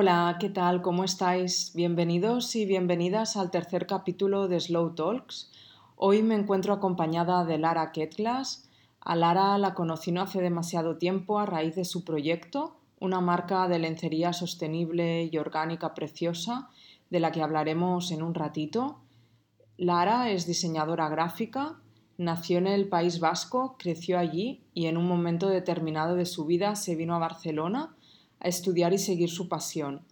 Hola, ¿qué tal? ¿Cómo estáis? Bienvenidos y bienvenidas al tercer capítulo de Slow Talks. Hoy me encuentro acompañada de Lara Ketglas. A Lara la conocí no hace demasiado tiempo a raíz de su proyecto, una marca de lencería sostenible y orgánica preciosa, de la que hablaremos en un ratito. Lara es diseñadora gráfica, nació en el País Vasco, creció allí y en un momento determinado de su vida se vino a Barcelona a estudiar y seguir su pasión.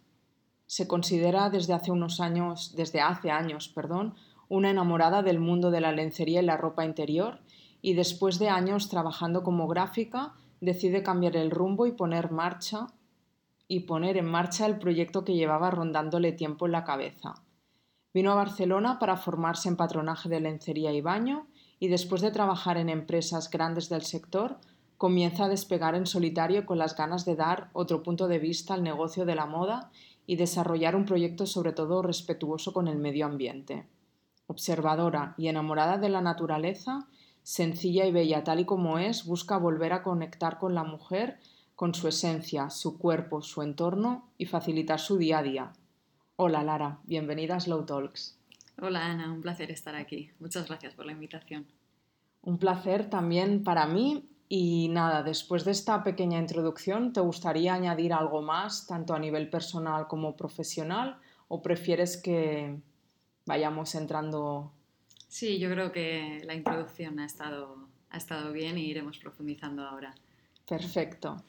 Se considera desde hace unos años, desde hace años, perdón, una enamorada del mundo de la lencería y la ropa interior y después de años trabajando como gráfica decide cambiar el rumbo y poner marcha y poner en marcha el proyecto que llevaba rondándole tiempo en la cabeza. Vino a Barcelona para formarse en patronaje de lencería y baño y después de trabajar en empresas grandes del sector comienza a despegar en solitario con las ganas de dar otro punto de vista al negocio de la moda y desarrollar un proyecto sobre todo respetuoso con el medio ambiente. Observadora y enamorada de la naturaleza, sencilla y bella tal y como es, busca volver a conectar con la mujer, con su esencia, su cuerpo, su entorno y facilitar su día a día. Hola Lara, bienvenida a Slow Talks. Hola Ana, un placer estar aquí. Muchas gracias por la invitación. Un placer también para mí y nada, después de esta pequeña introducción, ¿te gustaría añadir algo más, tanto a nivel personal como profesional, o prefieres que vayamos entrando? Sí, yo creo que la introducción ha estado, ha estado bien y iremos profundizando ahora. Perfecto.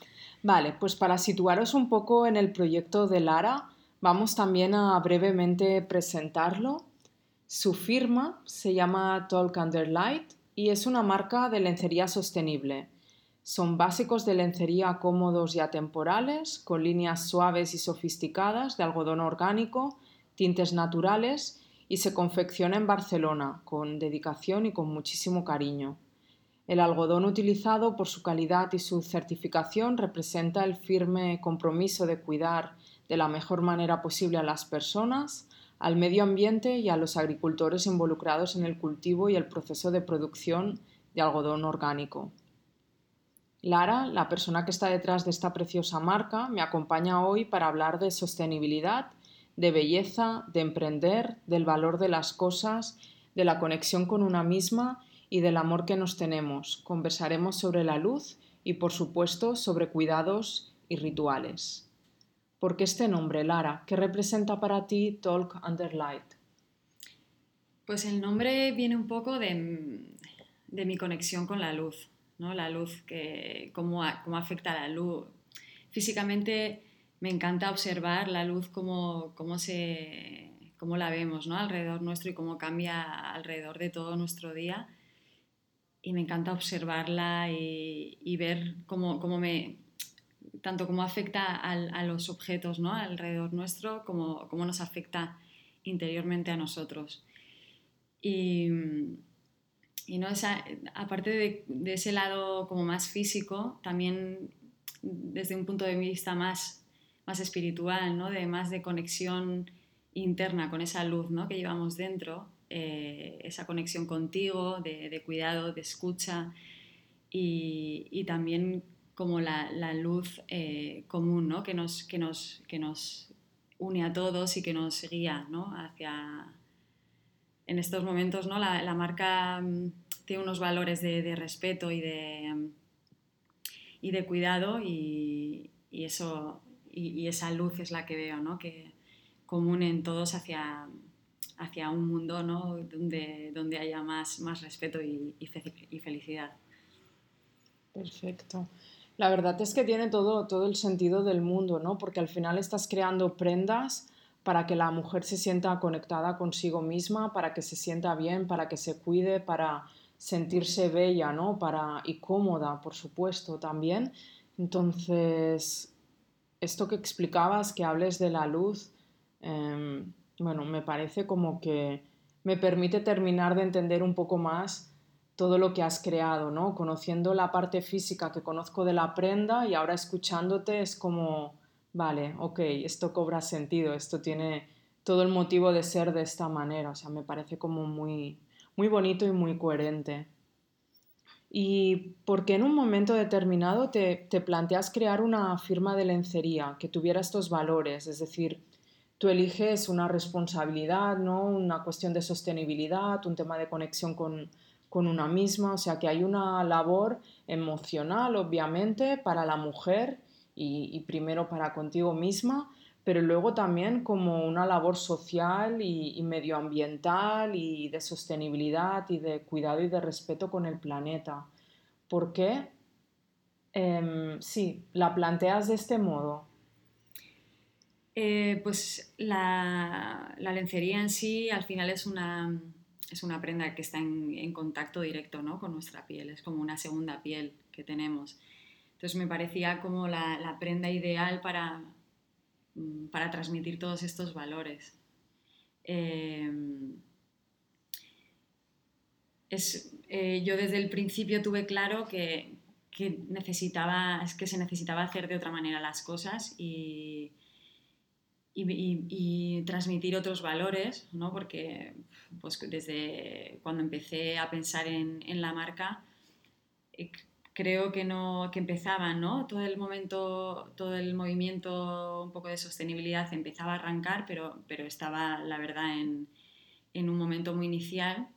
Vale, pues para situaros un poco en el proyecto de Lara, vamos también a brevemente presentarlo. Su firma se llama Talk Under Light y es una marca de lencería sostenible. Son básicos de lencería cómodos y atemporales, con líneas suaves y sofisticadas de algodón orgánico, tintes naturales y se confecciona en Barcelona con dedicación y con muchísimo cariño. El algodón utilizado por su calidad y su certificación representa el firme compromiso de cuidar de la mejor manera posible a las personas, al medio ambiente y a los agricultores involucrados en el cultivo y el proceso de producción de algodón orgánico. Lara, la persona que está detrás de esta preciosa marca, me acompaña hoy para hablar de sostenibilidad, de belleza, de emprender, del valor de las cosas, de la conexión con una misma y del amor que nos tenemos. Conversaremos sobre la luz y, por supuesto, sobre cuidados y rituales. ¿Por qué este nombre, Lara? ¿Qué representa para ti Talk Under Light? Pues el nombre viene un poco de, mi conexión con la luz, ¿no? La luz, que, cómo, cómo afecta la luz. Físicamente me encanta observar la luz, cómo, cómo, se, cómo la vemos ¿no? alrededor nuestro y cómo cambia alrededor de todo nuestro día. Y me encanta observarla y, y ver cómo, cómo me, tanto cómo afecta a los objetos ¿no? alrededor nuestro, como cómo nos afecta interiormente a nosotros. Y, no, aparte de, ese lado como más físico, también desde un punto de vista más, más espiritual, ¿no? de más de conexión interna con esa luz ¿no? que llevamos dentro, eh, esa conexión contigo, de, cuidado, de escucha y, y también como la, luz eh, común ¿no? que, nos, que, nos, que nos une a todos y que nos guía ¿no? hacia... En estos momentos ¿no? la, marca mm, tiene unos valores de, respeto y de, mm, y de cuidado y, eso, y, esa luz es la que veo, ¿no? que común en todos hacia, hacia un mundo ¿no? donde, donde haya más, más respeto y, y, felicidad. Perfecto. La verdad es que tiene todo, todo el sentido del mundo, ¿no? Porque al final estás creando prendas para que la mujer se sienta conectada consigo misma, para que se sienta bien, para que se cuide, para sentirse bella, ¿no? Para, y cómoda, por supuesto, también. Entonces, esto que explicabas, que hables de la luz, em, bueno, me parece como que me permite terminar de entender un poco más todo lo que has creado, ¿no? Conociendo la parte física que conozco de la prenda y ahora escuchándote es como, vale, ok, esto cobra sentido, esto tiene todo el motivo de ser de esta manera, o sea, me parece como muy, muy bonito y muy coherente. ¿Y por qué en un momento determinado te, te planteas crear una firma de lencería que tuviera estos valores? Es decir, tú eliges una responsabilidad, ¿no? una cuestión de sostenibilidad, un tema de conexión con, una misma, o sea que hay una labor emocional, obviamente, para la mujer y, primero para contigo misma, pero luego también como una labor social y, medioambiental y de sostenibilidad y de cuidado y de respeto con el planeta. ¿Por qué? Em, sí, la planteas de este modo. Eh, pues la, lencería en sí al final es una, es una prenda que está en, contacto directo ¿no? con nuestra piel, es como una segunda piel que tenemos. Entonces me parecía como la, prenda ideal para, mm, para, transmitir todos estos valores. Eh, es, eh, yo desde el principio tuve claro que, que, necesitaba, que se necesitaba hacer de otra manera las cosas y, y, transmitir otros valores, ¿no? porque pues, desde cuando empecé a pensar en, en la marca, eh, creo que, no, que empezaba, ¿no? todo el momento, todo el movimiento un poco de sostenibilidad empezaba a arrancar, pero, pero estaba, la verdad, en, en un momento muy inicial.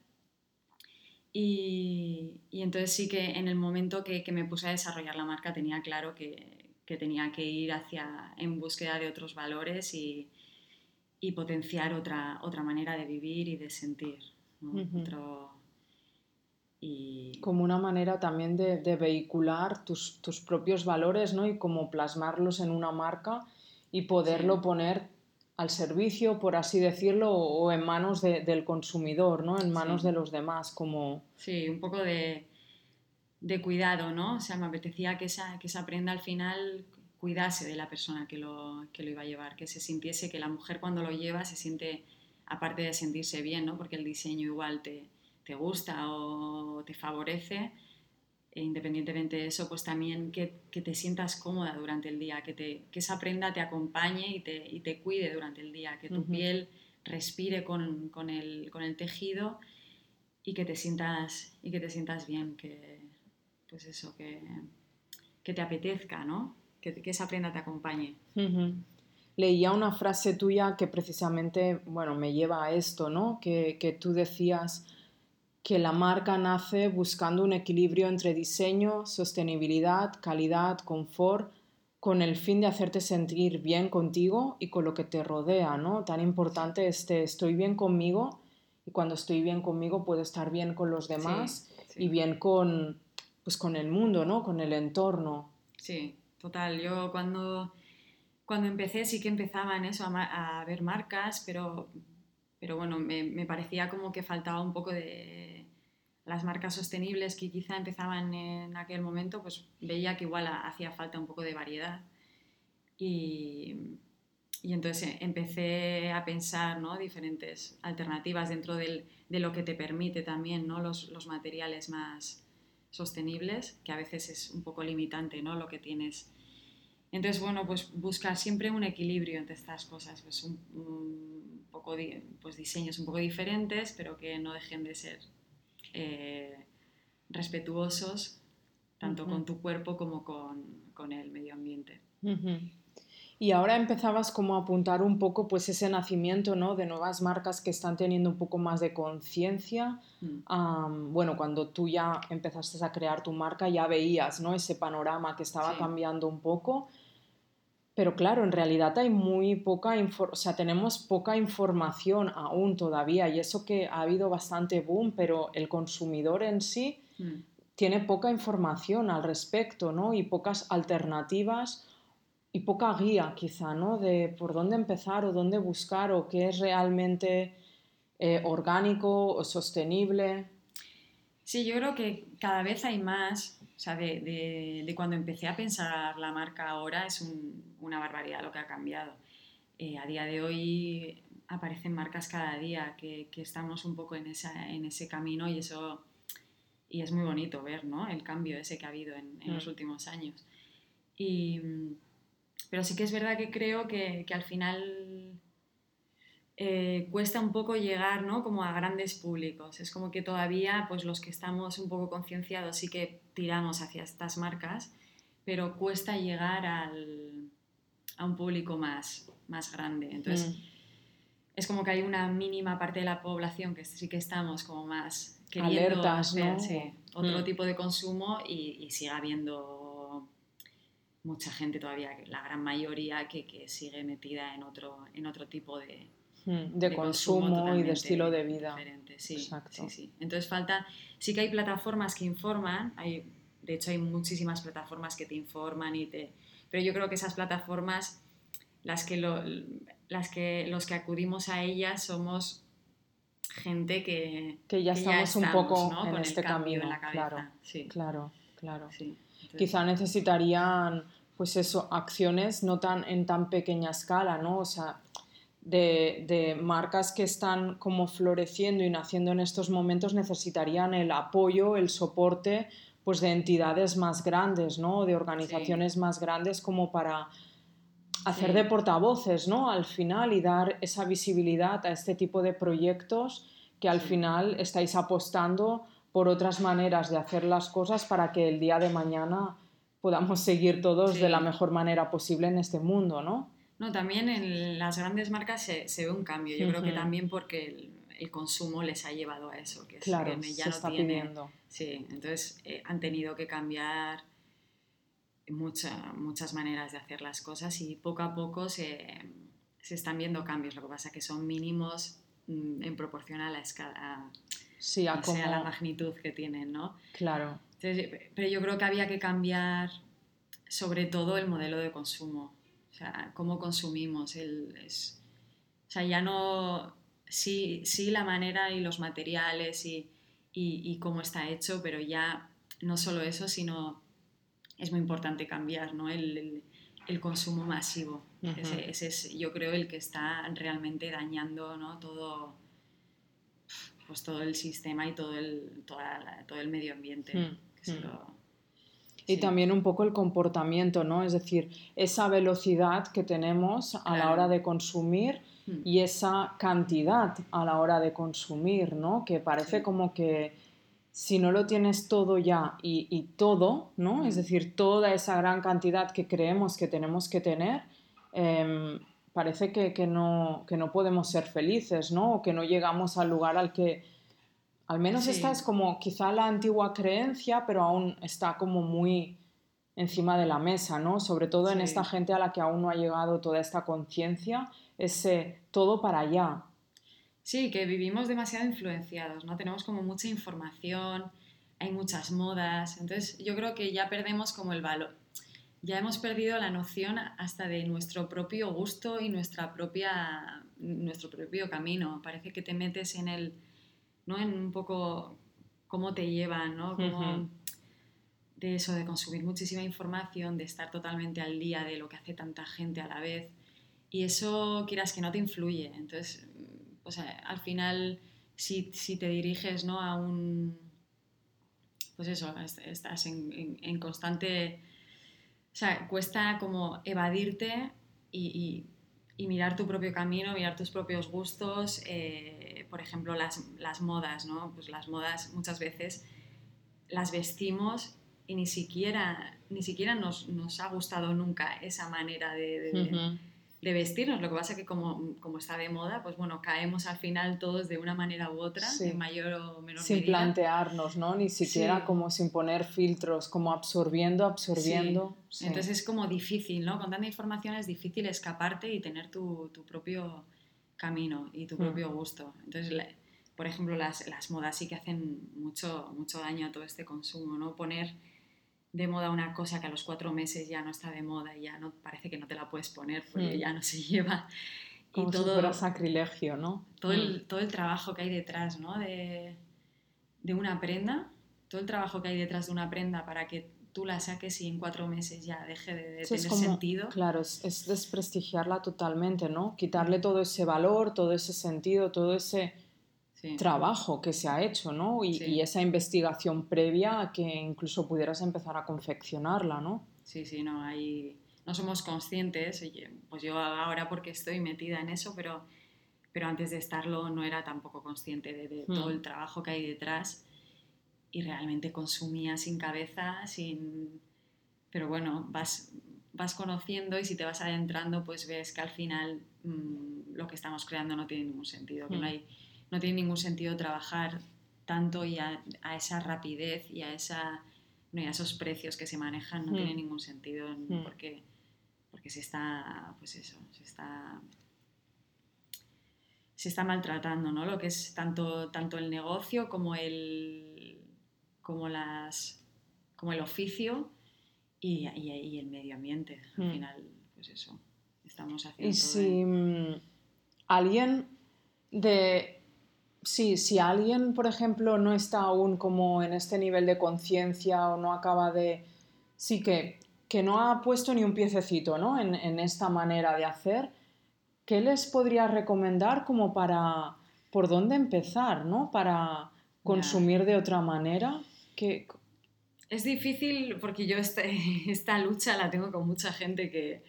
Y, y, entonces sí que en el momento que, que me puse a desarrollar la marca tenía claro que, que tenía que ir hacia, en búsqueda de otros valores y, y potenciar otra, otra manera de vivir y de sentir. y... Como una manera también de, de vehicular tus, tus, propios valores ¿no? y como plasmarlos en una marca y poderlo poner al servicio, por así decirlo, o en manos de, del consumidor, ¿no? en manos de los demás. Como... Sí, un poco de, de cuidado, ¿no? O sea, me apetecía que esa, que esa prenda al final cuidase de la persona que lo, que lo iba a llevar, que se sintiese que la mujer cuando lo lleva se siente, aparte de sentirse bien, ¿no? Porque el diseño igual te, te gusta o te favorece, e independientemente de eso, pues también que, que, te sientas cómoda durante el día, que, te, que esa prenda te acompañe y te, y te, cuide durante el día, que tu piel respire con, con, el, con, el, tejido y que te sientas, y que te sientas bien, que, pues eso, que, que te apetezca, ¿no? Que, que, esa prenda te acompañe. Leía una frase tuya que precisamente, bueno, me lleva a esto, ¿no? Que, que tú decías que la marca nace buscando un equilibrio entre diseño, sostenibilidad, calidad, confort, con el fin de hacerte sentir bien contigo y con lo que te rodea, ¿no? Tan importante este estoy bien conmigo y cuando estoy bien conmigo puedo estar bien con los demás y bien con, pues con el mundo, ¿no? Con el entorno. Sí, total. Yo cuando, cuando empecé sí que empezaba en eso, a, ver marcas, pero, pero bueno, me, me, parecía como que faltaba un poco de las marcas sostenibles que quizá empezaban en aquel momento, pues veía que igual hacía falta un poco de variedad. Y, y entonces empecé a pensar ¿no? diferentes alternativas dentro del, de lo que te permite también ¿no? los, los materiales más, sostenibles, que a veces es un poco limitante ¿no? lo que tienes. Entonces, bueno, pues buscar siempre un equilibrio entre estas cosas, pues un, poco pues diseños un poco diferentes, pero que no dejen de ser eh, respetuosos tanto con tu cuerpo como con, con el medio ambiente. Y ahora empezabas como a apuntar un poco pues ese nacimiento ¿no? de nuevas marcas que están teniendo un poco más de conciencia. Mm. bueno, cuando tú ya empezaste a crear tu marca ya veías ¿no? ese panorama que estaba cambiando un poco. Pero claro, en realidad hay muy poca o sea, tenemos poca información aún todavía y eso que ha habido bastante boom, pero el consumidor en sí mm. tiene poca información al respecto, ¿no? Y pocas alternativas y poca guía quizá, ¿no? De por dónde empezar o dónde buscar o qué es realmente eh, orgánico o sostenible. Sí, yo creo que cada vez hay más o sea, de, cuando empecé a pensar la marca ahora es una barbaridad lo que ha cambiado. Eh, a día de hoy aparecen marcas cada día que, estamos un poco en, en ese camino y eso y es muy bonito ver ¿no? el cambio ese que ha habido en, los mm. últimos años. Y, pero sí que es verdad que creo que, que al final eh, cuesta un poco llegar ¿no? como a grandes públicos. Es como que todavía pues, los que estamos un poco concienciados sí que tiramos hacia estas marcas, pero cuesta llegar al, a un público más, más grande. Entonces, mm. es como que hay una mínima parte de la población que sí que estamos como más queriendo Alertas, hacer, otro mm. tipo de consumo y, y, sigue habiendo mucha gente todavía, la gran mayoría que, que sigue metida en otro, en otro tipo de, Mm, de, consumo, y de estilo de vida. Sí, Exacto. sí, sí. Entonces falta, sí que hay plataformas que informan, hay, de hecho hay muchísimas plataformas que te informan y te... Pero yo creo que esas plataformas, las que, las que los que acudimos a ellas somos gente que, que ya estamos, un poco en este camino. En la Claro, sí. claro, claro. Quizá necesitarían, pues eso, acciones no tan en tan pequeña escala, ¿no? O sea, de, marcas que están como floreciendo y naciendo en estos momentos necesitarían el apoyo, el soporte pues de entidades más grandes, ¿no? De organizaciones más grandes como para hacer de portavoces, ¿no? Al final y dar esa visibilidad a este tipo de proyectos que al final estáis apostando por otras maneras de hacer las cosas para que el día de mañana podamos seguir todos de la mejor manera posible en este mundo, ¿no? No, también en las grandes marcas se, ve un cambio. Yo creo que también porque el, consumo les ha llevado a eso, que, claro, ya no está pidiendo. Sí, entonces eh, han tenido que cambiar muchas maneras de hacer las cosas y poco a poco se, están viendo cambios. Lo que pasa es que son mínimos mm, en proporción a la escala, sí, a, la magnitud que tienen, ¿no? Claro. pero yo creo que había que cambiar sobre todo el modelo de consumo sea, cómo consumimos. El, es, o sea, ya no, sí, sí la manera y los materiales y, y, cómo está hecho, pero ya no solo eso, sino es muy importante cambiar ¿no? el, el, consumo masivo. ese, es, yo creo, el que está realmente dañando ¿no? todo, pues todo el sistema y todo el, toda todo el medio ambiente. Hmm, hmm. Y también un poco el comportamiento, ¿no? Es decir, esa velocidad que tenemos a la hora de consumir hmm. y esa cantidad a la hora de consumir, ¿no? Que parece como que si no lo tienes todo ya y, todo, ¿no? Es hmm. decir, toda esa gran cantidad que creemos que tenemos que tener, em, parece que, que, no, que no podemos ser felices, ¿no? O que no llegamos al lugar al que al menos esta es como quizá la antigua creencia, pero aún está como muy encima de la mesa, ¿no? Sobre todo en esta gente a la que aún no ha llegado toda esta conciencia, ese todo para allá. Sí, que vivimos demasiado influenciados, ¿no? Tenemos como mucha información, hay muchas modas, entonces yo creo que ya perdemos como el valor, ya hemos perdido la noción hasta de nuestro propio gusto y nuestra propia, nuestro propio camino. Parece que te metes en el ¿no? En un poco cómo te llevan, ¿no? De eso, de consumir muchísima información, de estar totalmente al día de lo que hace tanta gente a la vez. Y eso, quieras que no, te influye. Entonces, pues al final, si, si te diriges ¿no? a un... Pues eso, estás en, en, constante... Sea, cuesta como evadirte y y mirar tu propio camino, mirar tus propios gustos, eh, por ejemplo, las, las, modas, ¿no? Pues las modas muchas veces las vestimos y ni siquiera, ni siquiera nos, nos ha gustado nunca esa manera de vestirnos. Lo que pasa es que como, como, está de moda, pues bueno, caemos al final todos de una manera u otra, en mayor o menor sin medida. Plantearnos, ¿no? Ni siquiera como sin poner filtros, como absorbiendo, absorbiendo. Entonces es como difícil, ¿no? Con tanta información es difícil escaparte y tener tu, tu propio camino y tu mm. propio gusto. Entonces, por ejemplo, las, las, modas sí que hacen mucho, mucho daño a todo este consumo, ¿no? Poner de moda una cosa que a los cuatro meses ya no está de moda y ya no parece que no te la puedes poner porque hmm. ya no se lleva. Como y todo, si sacrilegio, ¿no? Todo, el, hmm. todo el trabajo que hay detrás, ¿no? De, de, una prenda, todo el trabajo que hay detrás de una prenda para que tú la saques y en cuatro meses ya deje de, tener sentido. Claro, es, es, desprestigiarla totalmente, ¿no? Quitarle todo ese valor, todo ese sentido, todo ese trabajo que se ha hecho, ¿no? Y, esa investigación previa que incluso pudieras empezar a confeccionarla, ¿no? Sí, sí, no, hay... no somos conscientes, pues yo ahora porque estoy metida en eso, pero, pero antes de estarlo no era tampoco consciente de, todo hmm. el trabajo que hay detrás y realmente consumía sin cabeza, sin... Pero bueno, vas, vas conociendo y si te vas adentrando, pues ves que al final mm, lo que estamos creando no tiene ningún sentido, que no hmm. hay no tiene ningún sentido trabajar tanto y a, esa rapidez y a, esa, no, esos precios que se manejan, no tiene hmm. ningún sentido hmm. porque, porque se está, pues eso, se está, se está maltratando, ¿no? Lo que es tanto, tanto el negocio como el, como las, como el oficio y, y, el medio ambiente. Al hmm. final, pues eso, estamos haciendo... Y si mm, alguien de Sí, si alguien, por ejemplo, no está aún como en este nivel de conciencia o no acaba de... Sí que, que no ha puesto ni un piececito ¿no? en, esta manera de hacer, ¿qué les podría recomendar como para... por dónde empezar, ¿no? Para consumir de otra manera? que Es difícil porque yo este, esta lucha la tengo con mucha gente que,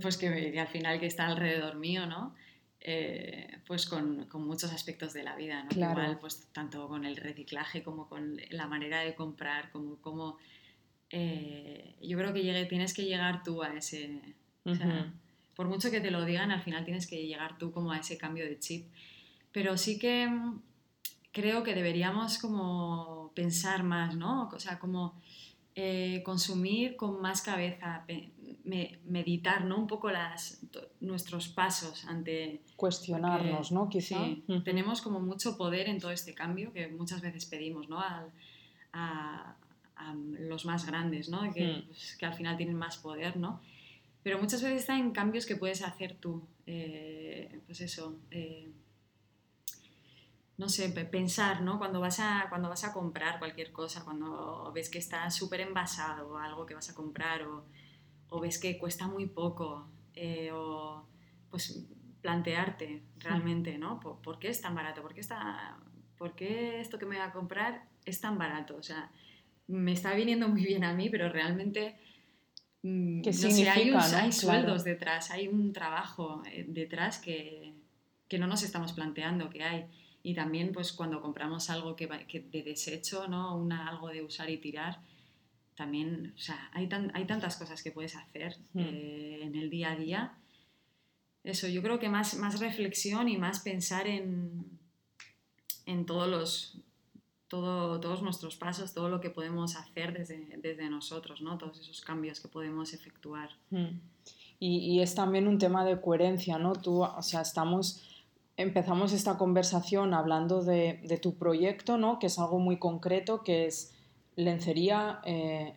pues que, que al final que está alrededor mío, ¿no? Eh, pues con, con, muchos aspectos de la vida, ¿no? Igual, pues tanto con el reciclaje como con la manera de comprar, como, como eh, yo creo que llegue, tienes que llegar tú a ese... por mucho que te lo digan, al final tienes que llegar tú como a ese cambio de chip. Pero sí que mm, creo que deberíamos como pensar más, ¿no? O sea, como eh, consumir con más cabeza, meditar ¿no? un poco las, nuestros pasos ante... Cuestionarnos, ¿no? Quizá. Sí, tenemos como mucho poder en todo este cambio que muchas veces pedimos ¿no? a, a, los más grandes, ¿no? Que, pues, que, al final tienen más poder, ¿no? Pero muchas veces está en cambios que puedes hacer tú. Eh, pues eso. Eh, no sé, pensar, ¿no? Cuando vas a, cuando vas a comprar cualquier cosa, cuando ves que está súper envasado algo que vas a comprar o o ves que cuesta muy poco, eh, o pues plantearte realmente, ¿no? ¿Por, qué es tan barato? ¿Por qué, está, ¿Por qué esto que me voy a comprar es tan barato? O sea, me está viniendo muy bien a mí, pero realmente... Mm, ¿Qué no hay, hay, sueldos detrás, hay un trabajo eh, detrás que, que, no nos estamos planteando que hay. Y también pues cuando compramos algo que, que de desecho, ¿no? Una, algo de usar y tirar, también, o sea, hay, hay tantas cosas que puedes hacer hmm. eh, en el día a día. Eso, yo creo que más, más reflexión y más pensar en, en todos los todo, todos nuestros pasos, todo lo que podemos hacer desde, desde nosotros, ¿no? Todos esos cambios que podemos efectuar. Hmm. Y, y, es también un tema de coherencia, ¿no? Tú, o sea, estamos, empezamos esta conversación hablando de, de tu proyecto, ¿no? Que es algo muy concreto, que es lencería eh,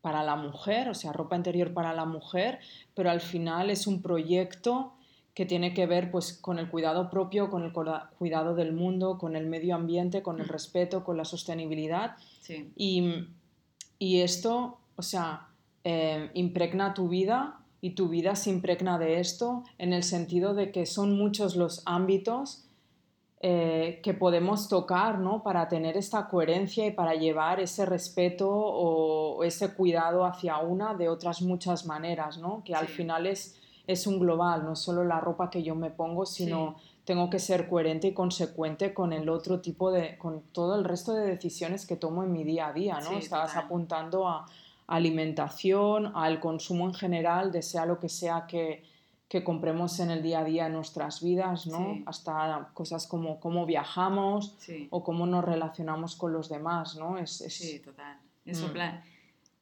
para la mujer, o sea, ropa interior para la mujer, pero al final es un proyecto que tiene que ver pues, con el cuidado propio, con el cuidado del mundo, con el medio ambiente, con el mm. respeto, con la sostenibilidad. Y, esto, o sea, eh, impregna tu vida y tu vida se impregna de esto en el sentido de que son muchos los ámbitos eh, que podemos tocar ¿no? para tener esta coherencia y para llevar ese respeto o ese cuidado hacia una de otras muchas maneras, ¿no? que al final es, es un global, no solo la ropa que yo me pongo, sino tengo que ser coherente y consecuente con el otro tipo de, con todo el resto de decisiones que tomo en mi día a día, ¿no? Estabas apuntando a alimentación, al consumo en general, de sea lo que sea que, que compremos en el día a día en nuestras vidas, ¿no? Sí. Hasta cosas como cómo viajamos Sí. o cómo nos relacionamos con los demás, ¿no? Es, es- Sí, total. Eso, Mm. plan,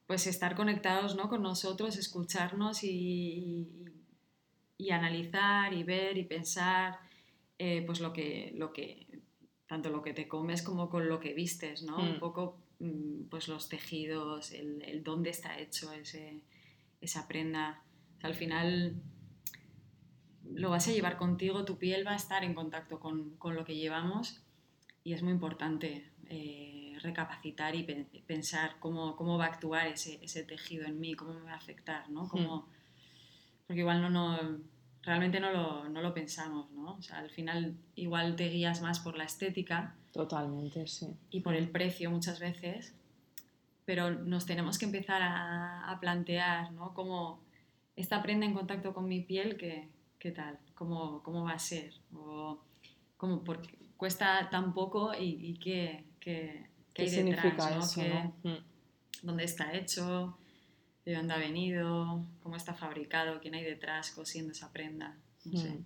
pues estar conectados ¿no? con nosotros, escucharnos y, y- y analizar y ver y pensar eh, pues lo que, lo que, tanto lo que te comes como con lo que vistes, ¿no? Un Mm. poco mm, pues los tejidos, el, el dónde está hecho ese, esa prenda. O sea, al final lo vas a llevar contigo, tu piel va a estar en contacto con, con lo que llevamos y es muy importante eh, recapacitar y pe- pensar cómo, cómo va a actuar ese, ese tejido en mí, cómo me va a afectar, ¿no? Cómo- Porque igual no, no, realmente no lo, no lo pensamos, ¿no? O sea, al final igual te guías más por la estética Totalmente, sí. y por el precio muchas veces, pero nos tenemos que empezar a, a plantear, ¿no? Cómo esta prenda en contacto con mi piel, ¿qué, qué tal? ¿Cómo, ¿Cómo va a ser? O cómo, por qué cuesta tan poco y, y qué, qué, ¿Qué qué hay significa detrás, ¿no? eso, ¿Qué- no? Mm. ¿Dónde está hecho? ¿De dónde ha venido? ¿Cómo está fabricado? ¿Quién hay detrás cosiendo esa prenda? No sé. Mm.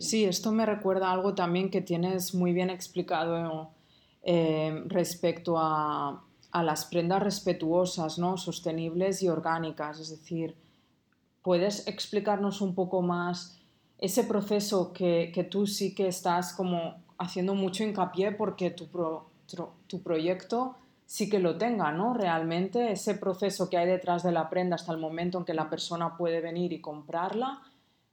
Sí, esto me recuerda a algo también que tienes muy bien explicado eh, respecto a, a las prendas respetuosas, ¿no? Sostenibles y orgánicas. Es decir, ¿puedes explicarnos un poco más ese proceso que, que tú sí que estás como haciendo mucho hincapié porque tu, pro- tu proyecto sí que lo tenga, ¿no? Realmente ese proceso que hay detrás de la prenda hasta el momento en que la persona puede venir y comprarla,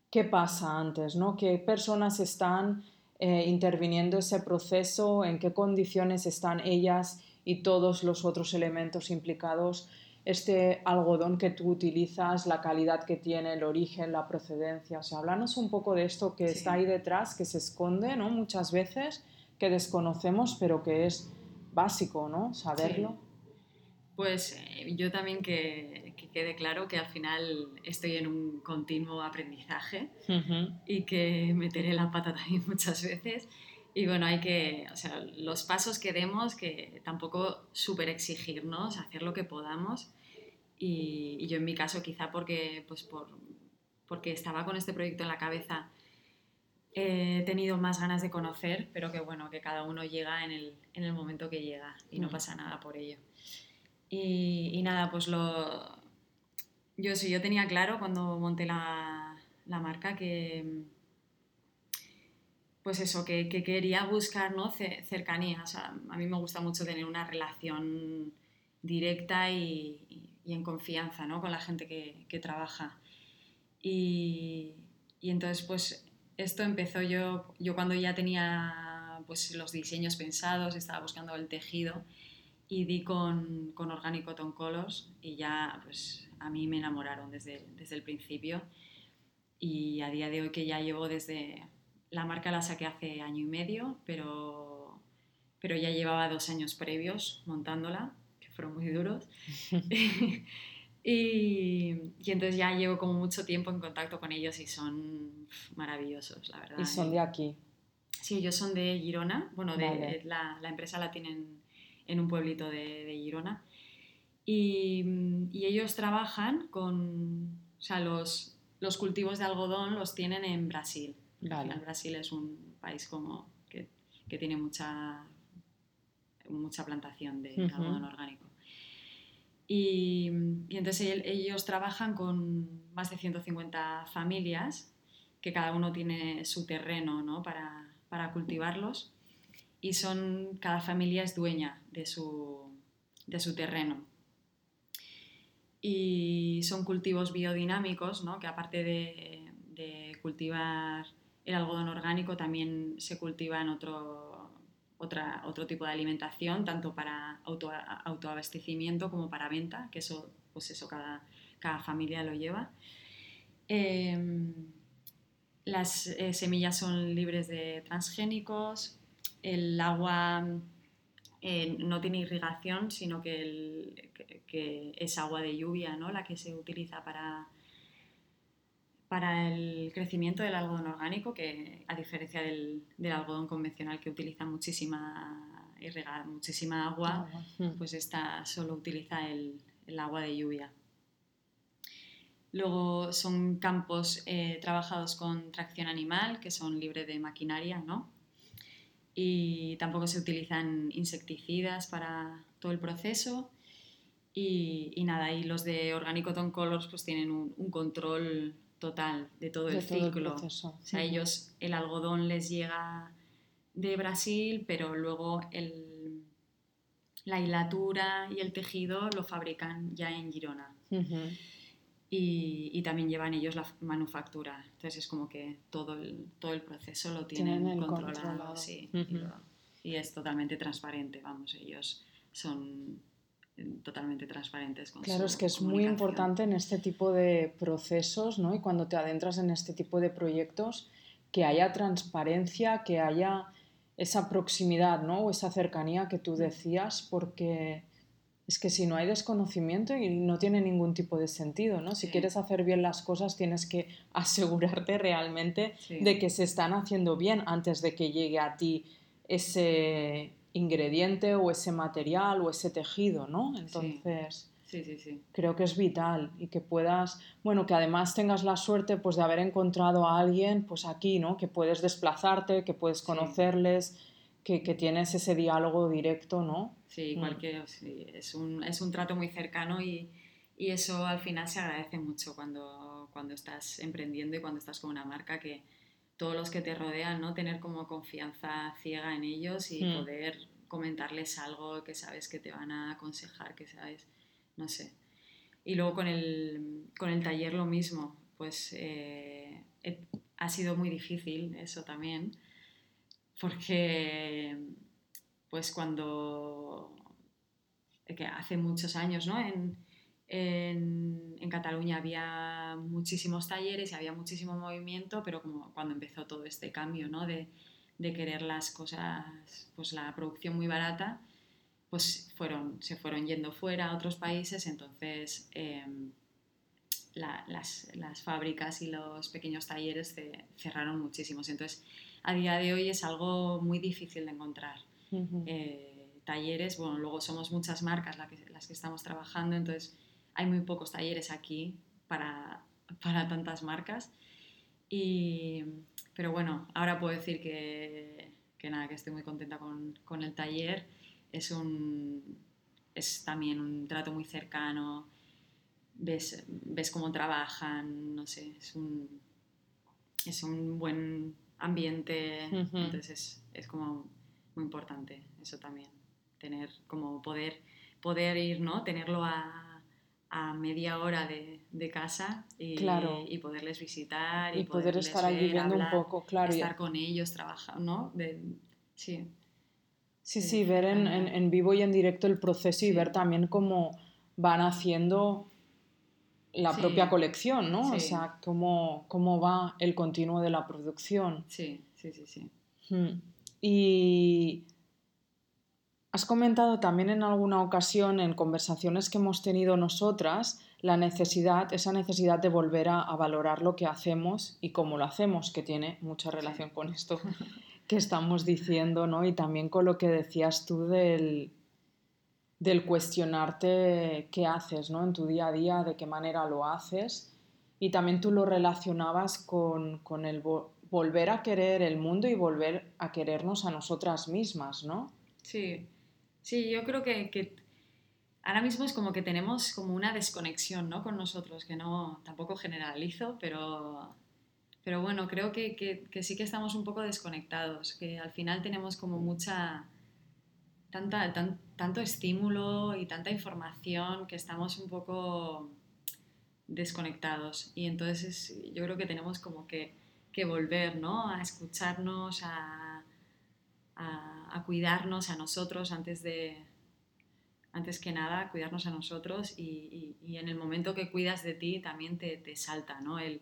¿qué pasa antes, ¿no? ¿Qué personas están eh, interviniendo ese proceso? ¿En qué condiciones están ellas y todos los otros elementos implicados? Este algodón que tú utilizas, la calidad que tiene, el origen, la procedencia. O sea, háblanos un poco de esto que Sí. está ahí detrás, que se esconde, ¿no? Muchas veces, que desconocemos, pero que es básico, ¿no? Saberlo. Pues eh, yo también que, que quede claro que al final estoy en un continuo aprendizaje y que meteré la pata también muchas veces. Y bueno, hay que, o sea, los pasos que demos, que tampoco súper exigirnos, hacer lo que podamos. Y, y yo en mi caso quizá porque, pues por, porque estaba con este proyecto en la cabeza, he tenido más ganas de conocer, pero que bueno, que cada uno llega en el, en el momento que llega y no Mm. pasa nada por ello. Y, y nada, pues lo... Yo sí, yo tenía claro cuando monté la, la marca que... Pues eso, que, que quería buscar ¿no? Ce- cercanía. O a mí me gusta mucho tener una relación directa y, y- en confianza ¿no? con la gente que, que trabaja. Y, y entonces, pues esto empezó yo, yo cuando ya tenía pues, los diseños pensados, estaba buscando el tejido y di con, con Organic Cotton Colors y ya pues a mí me enamoraron desde, desde el principio y a día de hoy que ya llevo desde la marca la saqué hace año y medio pero, pero ya llevaba dos años previos montándola que fueron muy duros y, y entonces ya llevo como mucho tiempo en contacto con ellos y son maravillosos la verdad Y son de aquí. Sí, ellos son de Girona. Bueno, de, Vale. la, la empresa la tienen en un pueblito de, de Girona. Y, y ellos trabajan con. O sea, los, los cultivos de algodón los tienen en Brasil. Vale. Brasil es un país como que, que tiene mucha, mucha plantación de algodón orgánico. Y, y entonces el- ellos trabajan con más de 150 familias que cada uno tiene su terreno ¿no? para, para cultivarlos y son, cada familia es dueña de su, de su terreno. Y son cultivos biodinámicos, ¿no? que aparte de, de cultivar el algodón orgánico, también se cultiva en otro, otra, otro tipo de alimentación, tanto para auto, autoabastecimiento como para venta, que eso, pues eso cada, cada familia lo lleva. Em, las eh, semillas son libres de transgénicos, el agua eh, no tiene irrigación, sino que, que es agua de lluvia ¿no? la que se utiliza para, para el crecimiento del algodón orgánico, que a diferencia del, del algodón convencional que utiliza muchísima, irriga- muchísima agua, pues esta solo utiliza el, el agua de lluvia. Luego son campos eh, trabajados con tracción animal, que son libres de maquinaria, ¿no? Y tampoco se utilizan insecticidas para todo el proceso. Y, nada, y los de Organic Cotton Colors pues tienen un, control total de todo el ciclo. o sea, ellos, el algodón les llega de Brasil, pero luego el, la hilatura y el tejido lo fabrican ya en Girona. y, también llevan ellos la manufactura. Entonces es como que todo el, todo el proceso lo tienen, controlado. y, es totalmente transparente, vamos, ellos son totalmente transparentes con Claro, es que es muy importante en este tipo de procesos, ¿no? Y cuando te adentras en este tipo de proyectos, que haya transparencia, que haya esa proximidad, ¿no? O esa cercanía que tú decías, porque es que si no hay desconocimiento y no tiene ningún tipo de sentido, ¿no? Si quieres hacer bien las cosas tienes que asegurarte realmente de que se están haciendo bien antes de que llegue a ti ese ingrediente o ese material o ese tejido, ¿no? Entonces, sí. Sí, sí, creo que es vital y que puedas, bueno, que además tengas la suerte pues de haber encontrado a alguien pues aquí, ¿no? Que puedes desplazarte, que puedes conocerles, que, que, tienes ese diálogo directo, ¿no? Sí, mm. cualquier, sí, es, un, es un trato muy cercano y, y, eso al final se agradece mucho cuando, cuando estás emprendiendo y cuando estás con una marca que todos los que te rodean, ¿no? Tener como confianza ciega en ellos y hmm. poder comentarles algo que sabes que te van a aconsejar, que sabes, no sé. Y luego con el, con el taller lo mismo, pues eh, ha sido muy difícil eso también, porque pues cuando, que hace muchos años, ¿no? En, en, en, Cataluña había muchísimos talleres y había muchísimo movimiento, pero como cuando empezó todo este cambio ¿no? de, de, querer las cosas, pues la producción muy barata, pues fueron, se fueron yendo fuera a otros países, entonces em, las, las, fábricas y los pequeños talleres cerraron muchísimos. Entonces, a día de hoy es algo muy difícil de encontrar. Eh, talleres, bueno, luego somos muchas marcas las que, las que estamos trabajando, entonces hay muy pocos talleres aquí para, para tantas marcas. Y, pero bueno, ahora puedo decir que, que nada, que estoy muy contenta con, con, el taller. Es, un, es también un trato muy cercano, ves, ves cómo trabajan, no sé, es un, es un buen ambiente, entonces es, es, como muy importante eso también, tener como poder, poder ir, ¿no? Tenerlo a, a media hora de, de casa y, y, poderles visitar y, poder estar ahí viviendo un poco, claro. Estar con ellos, trabajar, ¿no? sí. Sí, sí, ver en, en, vivo y en directo el proceso y ver también cómo van haciendo la propia colección, ¿no? O sea, cómo, cómo va el continuo de la producción. Sí, sí, sí, sí. Hmm. Y Has comentado también en alguna ocasión en conversaciones que hemos tenido nosotras la necesidad, esa necesidad de volver a, valorar lo que hacemos y cómo lo hacemos, que tiene mucha relación con esto que estamos diciendo, ¿no? Y también con lo que decías tú del, del cuestionarte qué haces, ¿no? En tu día a día, de qué manera lo haces. Y también tú lo relacionabas con, con el volver a querer el mundo y volver a querernos a nosotras mismas, ¿no? Sí, Sí, yo creo que, ahora mismo es como que tenemos como una desconexión ¿no? con nosotros, que no, tampoco generalizo, pero, pero bueno, creo que, sí que estamos un poco desconectados, que al final tenemos como mucha, tanta, tanto estímulo y tanta información que estamos un poco desconectados. Y entonces yo creo que tenemos como que, volver ¿no? a escucharnos, a, cuidarnos a nosotros antes de, antes que nada, cuidarnos a nosotros y, y, en el momento que cuidas de ti también te, te salta, ¿no? El,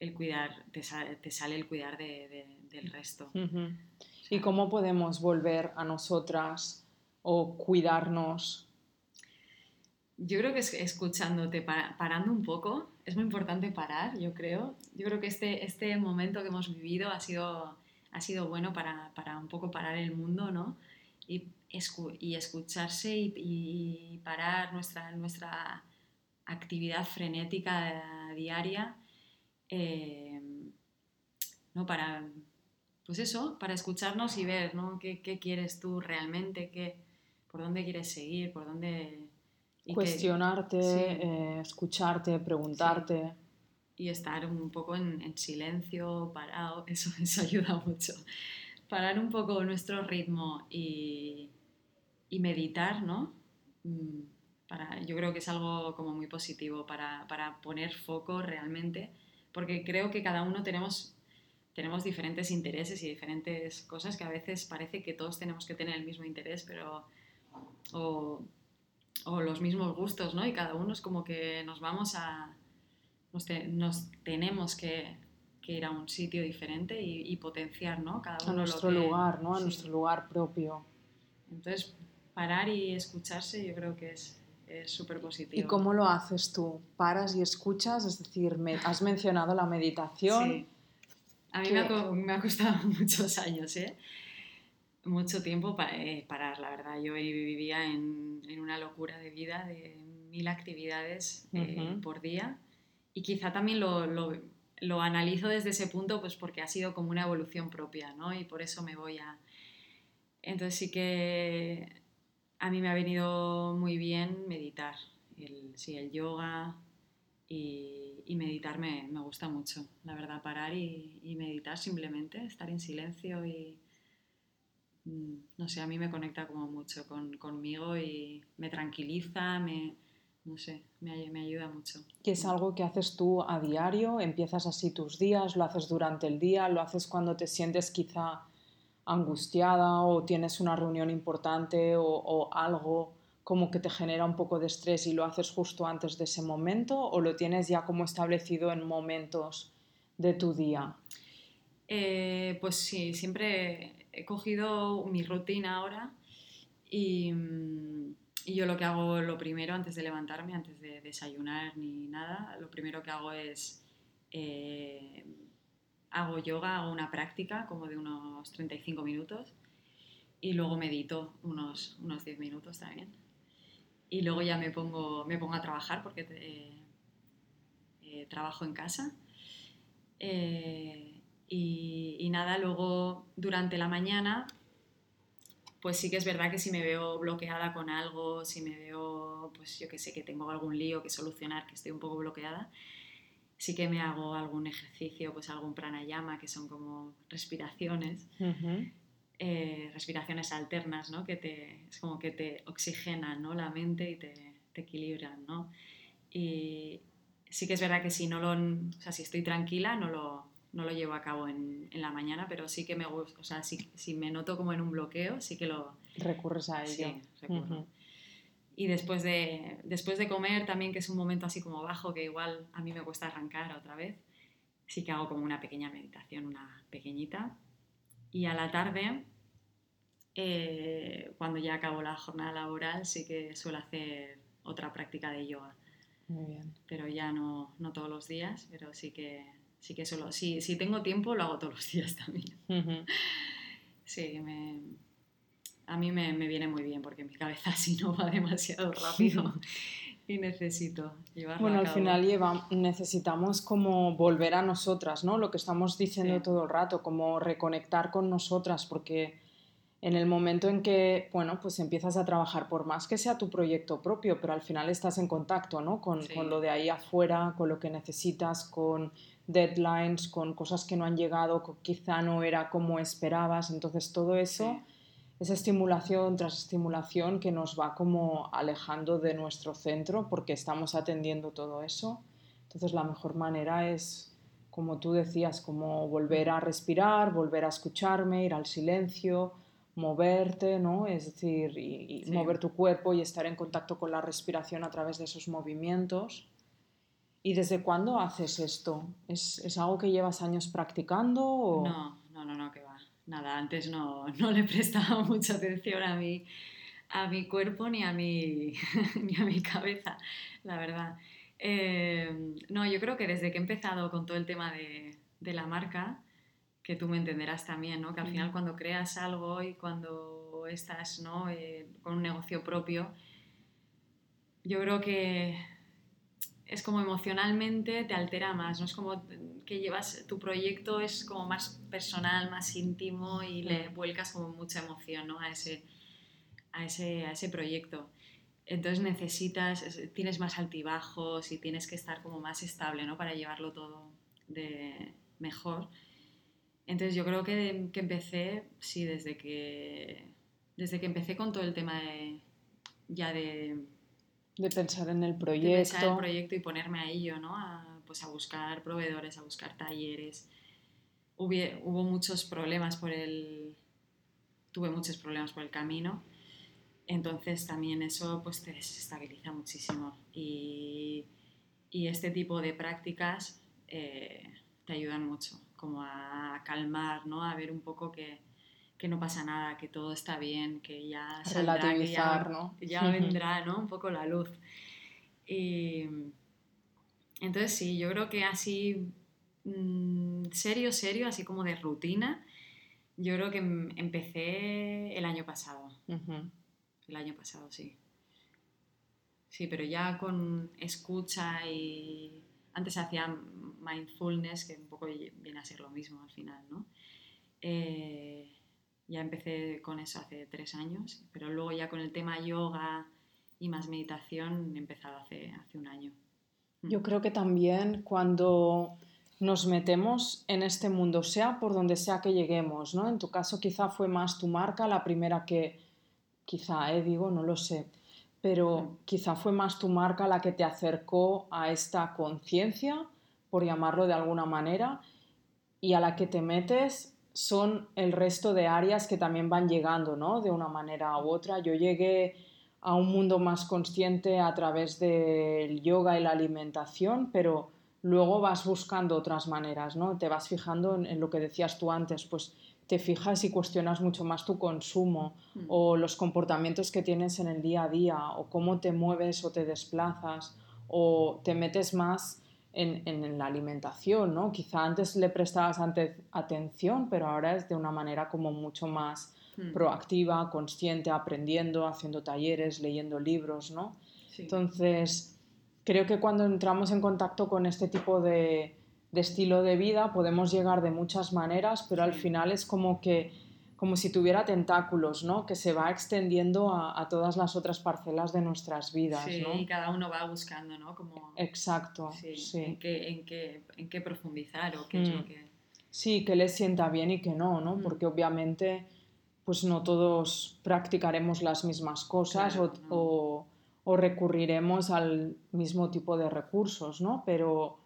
el cuidar, te, te, sale el cuidar de, del resto. ¿Y cómo podemos volver a nosotras o cuidarnos? Yo creo que es escuchándote, parando un poco, es muy importante parar, yo creo. Yo creo que este, este momento que hemos vivido ha sido ha sido bueno para, para un poco parar el mundo, ¿no? Y, y escucharse y, parar nuestra, nuestra actividad frenética diaria, eh, ¿no? Para, pues eso, para escucharnos y ver, ¿no? ¿Qué, quieres tú realmente? ¿Qué, ¿Por dónde quieres seguir? ¿Por dónde...? Cuestionarte, eh, escucharte, preguntarte. Y estar un poco en, silencio, parado, eso, eso ayuda mucho. Parar un poco nuestro ritmo y, y meditar, ¿no? Mm, para, yo creo que es algo como muy positivo para, para, poner foco realmente, porque creo que cada uno tenemos, tenemos diferentes intereses y diferentes cosas que a veces parece que todos tenemos que tener el mismo interés, pero... O, o los mismos gustos, ¿no? Y cada uno es como que nos vamos a... nos, nos tenemos que, que, ir a un sitio diferente y, potenciar, ¿no? Cada uno a nuestro lugar, ¿no? A nuestro lugar propio. Entonces, parar y escucharse yo creo que es súper positivo. ¿Y cómo lo haces tú? ¿Paras y escuchas? Es decir, me, has mencionado la meditación. Sí. A mí me ha, me ha, costado muchos años, ¿eh? Mucho tiempo para eh, parar, la verdad. Yo vivía en, en, una locura de vida, de mil actividades eh, por día. Y quizá también lo, lo, lo, analizo desde ese punto, pues porque ha sido como una evolución propia, ¿no? Y por eso me voy a... Entonces sí que a mí me ha venido muy bien meditar, el, sí, el yoga y, y meditar me, me, gusta mucho, la verdad, parar y, y, meditar simplemente, estar en silencio y, mm, no sé, a mí me conecta como mucho con, conmigo y me tranquiliza, me, no sé, me, me ayuda mucho. ¿Qué es algo que haces tú a diario? ¿Empiezas así tus días? ¿Lo haces durante el día? ¿Lo haces cuando te sientes quizá angustiada o tienes una reunión importante o, algo como que te genera un poco de estrés y lo haces justo antes de ese momento o lo tienes ya como establecido en momentos de tu día? Eh, pues sí, siempre he cogido mi rutina ahora y, y, yo lo que hago lo primero antes de levantarme, antes de desayunar ni nada, lo primero que hago es eh, hago yoga, hago una práctica como de unos 35 minutos y luego medito unos, unos 10 minutos también. Y luego ya me pongo, me pongo a trabajar porque eh, trabajo en casa. Eh, y, y, nada, luego durante la mañana, pues sí que es verdad que si me veo bloqueada con algo, si me veo, pues yo que sé, que tengo algún lío que solucionar, que estoy un poco bloqueada, sí que me hago algún ejercicio, pues algún pranayama, que son como respiraciones, eh, respiraciones alternas, ¿no? Que te, es como que te oxigenan ¿no? la mente y te, te, equilibran, ¿no? Y sí que es verdad que si no lo, o sea, si estoy tranquila no lo, no lo llevo a cabo en, en, la mañana, pero sí que me gusta, o sea, si, si, me noto como en un bloqueo, sí que lo... Recurres a ello. Sí, recurro. Y después de, después de comer también, que es un momento así como bajo, que igual a mí me cuesta arrancar otra vez, sí que hago como una pequeña meditación, una pequeñita. Y a la tarde, eh, cuando ya acabo la jornada laboral, sí que suelo hacer otra práctica de yoga. Muy bien. Pero ya no, no todos los días, pero sí que, sí que solo, si, si tengo tiempo, lo hago todos los días también. Sí, me, a mí me, me, viene muy bien porque mi cabeza así no va demasiado rápido y necesito llevarlo Bueno, a al final lleva, necesitamos como volver a nosotras, ¿no? Lo que estamos diciendo sí. todo el rato, como reconectar con nosotras, porque en el momento en que, bueno, pues empiezas a trabajar, por más que sea tu proyecto propio, pero al final estás en contacto, ¿no? Con, sí. con lo de ahí afuera, con lo que necesitas, con deadlines, con cosas que no han llegado, que quizá no era como esperabas, entonces todo eso... Sí esa estimulación tras estimulación que nos va como alejando de nuestro centro porque estamos atendiendo todo eso. Entonces la mejor manera es, como tú decías, como volver a respirar, volver a escucharme, ir al silencio, moverte, ¿no? Es decir, y, y sí. mover tu cuerpo y estar en contacto con la respiración a través de esos movimientos. ¿Y desde cuándo haces esto? ¿Es, es algo que llevas años practicando? O... No, no, no, no, que va nada, antes no, no le prestaba mucha atención a mi, a mi cuerpo ni a mi, ni a mi cabeza, la verdad. Eh, no, yo creo que desde que he empezado con todo el tema de, de la marca, que tú me entenderás también, ¿no? que al final cuando creas algo y cuando estás ¿no? Eh, con un negocio propio, yo creo que es como emocionalmente te altera más, ¿no? Es como que llevas, tu proyecto es como más personal, más íntimo y le vuelcas como mucha emoción, ¿no? A ese, a ese, a ese proyecto. Entonces necesitas, tienes más altibajos y tienes que estar como más estable, ¿no? Para llevarlo todo de mejor. Entonces yo creo que, que empecé, sí, desde que, desde que empecé con todo el tema de, ya de... De pensar en el proyecto. De pensar en el proyecto y ponerme a ello, ¿no? A, pues a buscar proveedores, a buscar talleres. Hubo, hubo muchos problemas por el... Tuve muchos problemas por el camino. Entonces también eso pues te desestabiliza muchísimo. Y, y este tipo de prácticas eh, te ayudan mucho como a calmar, ¿no? A ver un poco que, que no pasa nada, que todo está bien, que ya saldrá, que ya, ¿no? ya vendrá, ¿no? Un poco la luz. Y entonces sí, yo creo que así mm, serio, serio, así como de rutina, yo creo que em, empecé el año pasado. El año pasado, sí. Sí, pero ya con escucha y antes hacía mindfulness, que un poco viene a ser lo mismo al final, ¿no? Eh, ya empecé con eso hace tres años, pero luego ya con el tema yoga y más meditación he empezado hace, hace un año. Mm. Yo creo que también cuando nos metemos en este mundo, sea por donde sea que lleguemos, ¿no? En tu caso quizá fue más tu marca la primera que, quizá, eh, digo, no lo sé, pero quizá fue más tu marca la que te acercó a esta conciencia, por llamarlo de alguna manera, y a la que te metes son el resto de áreas que también van llegando, ¿no? De una manera u otra. Yo llegué a un mundo más consciente a través del yoga y la alimentación, pero luego vas buscando otras maneras, ¿no? Te vas fijando en, en lo que decías tú antes, pues te fijas y cuestionas mucho más tu consumo mm. o los comportamientos que tienes en el día a día o cómo te mueves o te desplazas o te metes más en, en la alimentación, ¿no? Quizá antes le prestabas antes atención, pero ahora es de una manera como mucho más mm. proactiva, consciente, aprendiendo, haciendo talleres, leyendo libros, ¿no? Entonces, creo que cuando entramos en contacto con este tipo de, de estilo de vida podemos llegar de muchas maneras, pero al final es como que como si tuviera tentáculos, ¿no? Que se va extendiendo a, a todas las otras parcelas de nuestras vidas, sí, ¿no? y cada uno va buscando, ¿no? Como, Exacto, sí, sí. En, qué, en, qué, en qué profundizar o qué es lo Mm. que... Sí, que les sienta bien y que no, ¿no? Mm. Porque obviamente pues no todos practicaremos las mismas cosas Claro, o, o- o recurriremos al mismo tipo de recursos, ¿no? Pero,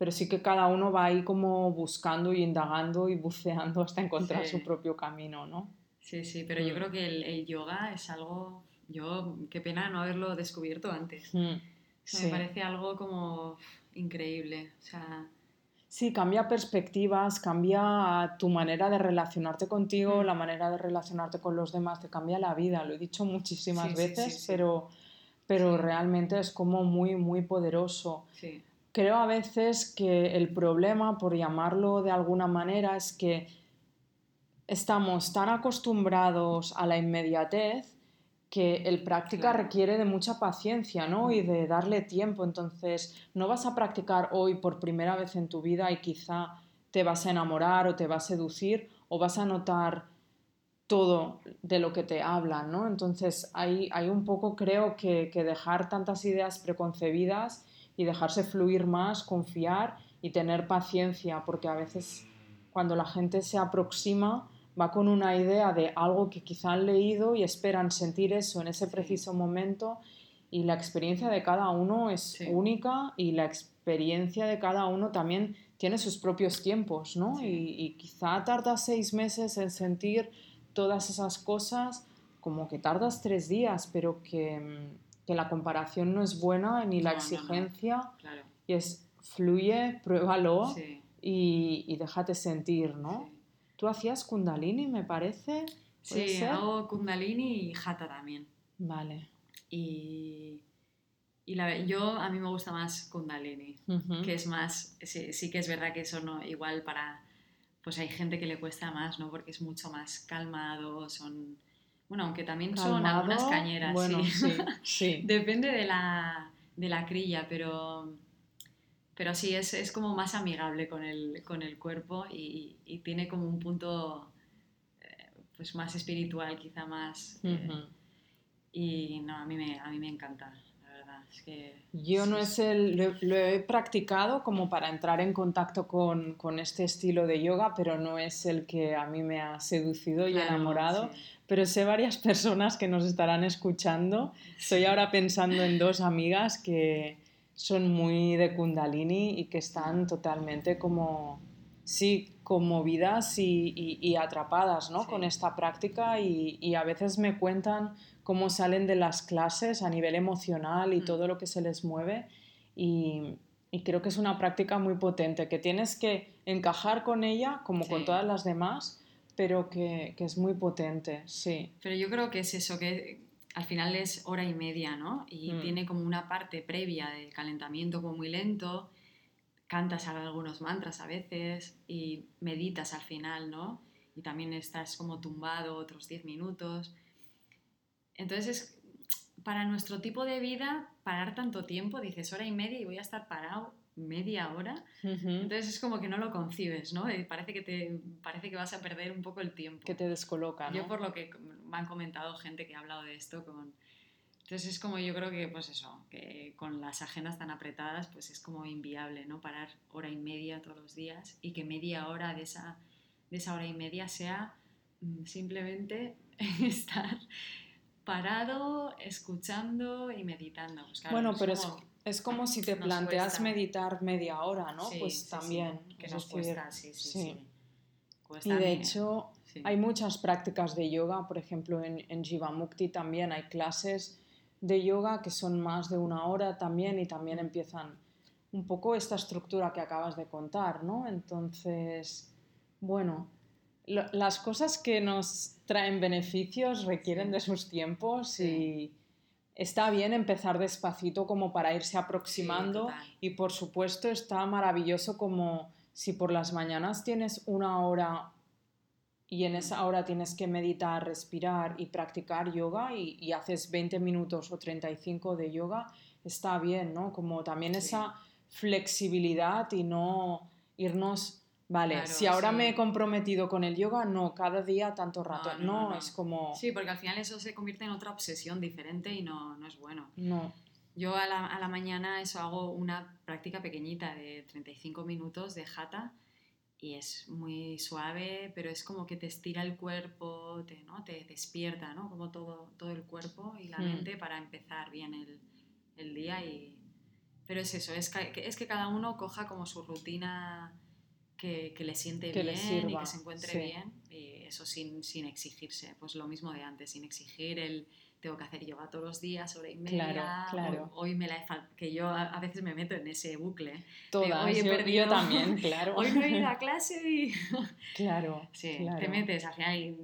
pero sí que cada uno va ahí como buscando y indagando y buceando hasta encontrar Sí. su propio camino, ¿no? Sí, sí, pero yo Mm. creo que el, el yoga es algo... Yo, qué pena no haberlo descubierto antes. Mm, sí. Me parece algo como increíble. O sea, Sí, cambia perspectivas, cambia tu manera de relacionarte contigo, Mm. la manera de relacionarte con los demás, te cambia la vida. Lo he dicho muchísimas Sí, veces, sí, sí. pero, pero realmente es como muy, muy poderoso. Creo a veces que el problema, por llamarlo de alguna manera, es que estamos tan acostumbrados a la inmediatez que el práctica Claro. requiere de mucha paciencia, ¿no? Y de darle tiempo. Entonces, no vas a practicar hoy por primera vez en tu vida y quizá te vas a enamorar o te va a seducir o vas a notar todo de lo que te hablan, ¿no? Entonces, hay, hay un poco, creo que, que dejar tantas ideas preconcebidas y dejarse fluir más, confiar y tener paciencia, porque a veces cuando la gente se aproxima va con una idea de algo que quizá han leído y esperan sentir eso en ese preciso momento y la experiencia de cada uno es Sí. única y la experiencia de cada uno también tiene sus propios tiempos, ¿no? Sí. Y, y quizá tardas seis meses en sentir todas esas cosas, como que tardas tres días, pero que, mm, que la comparación no es buena ni la No, no, no. exigencia Claro. y es fluye, pruébalo Sí. y, y déjate sentir, ¿no? sí. Tú hacías kundalini, me parece. ¿Puede Sí, ser? hago kundalini y hatha también. Vale. Y, y la, yo a mí me gusta más kundalini, que es más, sí, sí que es verdad que eso no, igual para, pues hay gente que le cuesta más, ¿no? Porque es mucho más calmado, son, bueno, aunque también son algunas Calmado, cañeras, Bueno, sí. sí, sí. Depende de la, de la crilla, pero pero sí, es, es, como más amigable con el, con el cuerpo y, y tiene como un punto eh, pues más espiritual, quizá más... Eh, y no, a mí me, a mí me encanta. la verdad. Es que, Yo no es el, lo, lo, he practicado como para entrar en contacto con, con, este estilo de yoga, pero no es el que a mí me ha seducido y claro, enamorado. Sí. Pero sé varias personas que nos estarán escuchando. Estoy ahora pensando en dos amigas que, son muy de kundalini y que están totalmente como, sí, conmovidas y, y, y atrapadas ¿no? Sí. con esta práctica y, y, a veces me cuentan cómo salen de las clases a nivel emocional y mm. todo lo que se les mueve y, creo que es una práctica muy potente, que tienes que encajar con ella como sí. con todas las demás, pero que, que, es muy potente, sí. Pero yo creo que es eso, que al final es hora y media, ¿no? Y mm. tiene como una parte previa de calentamiento como muy lento, cantas algunos mantras a veces y meditas al final, ¿no? Y también estás como tumbado otros 10 minutos. Entonces, para nuestro tipo de vida, parar tanto tiempo, dices hora y media y voy a estar parado media hora. Uh -huh. Entonces es como que no lo concibes, ¿no? Y parece que te parece que vas a perder un poco el tiempo. Que te descoloca, ¿no? Yo por lo que me han comentado gente que ha hablado de esto con entonces es como yo creo que pues eso, que con las agendas tan apretadas pues es como inviable, ¿no? Parar hora y media todos los días y que media hora de esa de esa hora y media sea mm, simplemente estar parado, escuchando y meditando. Pues claro, bueno, pero como, es, como si te planteas cuesta. meditar media hora, ¿no? Sí, pues sí, también. Sí, que nos cuesta, sí, sí. Cuesta y de hecho, hay muchas prácticas de yoga, por ejemplo, en, en Jivamukti también hay clases de yoga que son más de una hora también y también empiezan un poco esta estructura que acabas de contar, ¿no? Entonces, bueno, lo, las cosas que nos traen beneficios requieren de sus tiempos y está bien empezar despacito como para irse aproximando sí, y por supuesto está maravilloso como si por las mañanas tienes una hora y en esa hora tienes que meditar, respirar y practicar yoga y, y haces 20 minutos o 35 de yoga, está bien, ¿no? Como también sí. esa flexibilidad y no irnos, vale, claro, si ahora sí. me he comprometido con el yoga, no, cada día tanto rato, no, no, no, es como... Sí, porque al final eso se convierte en otra obsesión diferente y no, no es bueno. No. Yo a la, a la mañana eso hago una práctica pequeñita de 35 minutos de jata y es muy suave, pero es como que te estira el cuerpo, te, ¿no? te despierta, ¿no? Como todo, todo el cuerpo y la mm. mente para empezar bien el, el, día. Y... Pero es eso, es que, es que cada uno coja como su rutina que, que le siente que bien le y que se encuentre sí. bien, y eso sin, sin exigirse, pues lo mismo de antes, sin exigir el tengo que hacer yoga todos los días, hora y media. Claro, claro. Hoy, me la he que yo a, a, veces me meto en ese bucle. Todas, hoy he yo, perdido, yo, también, claro. Hoy no he ido a clase y... claro, sí, claro. te metes al final y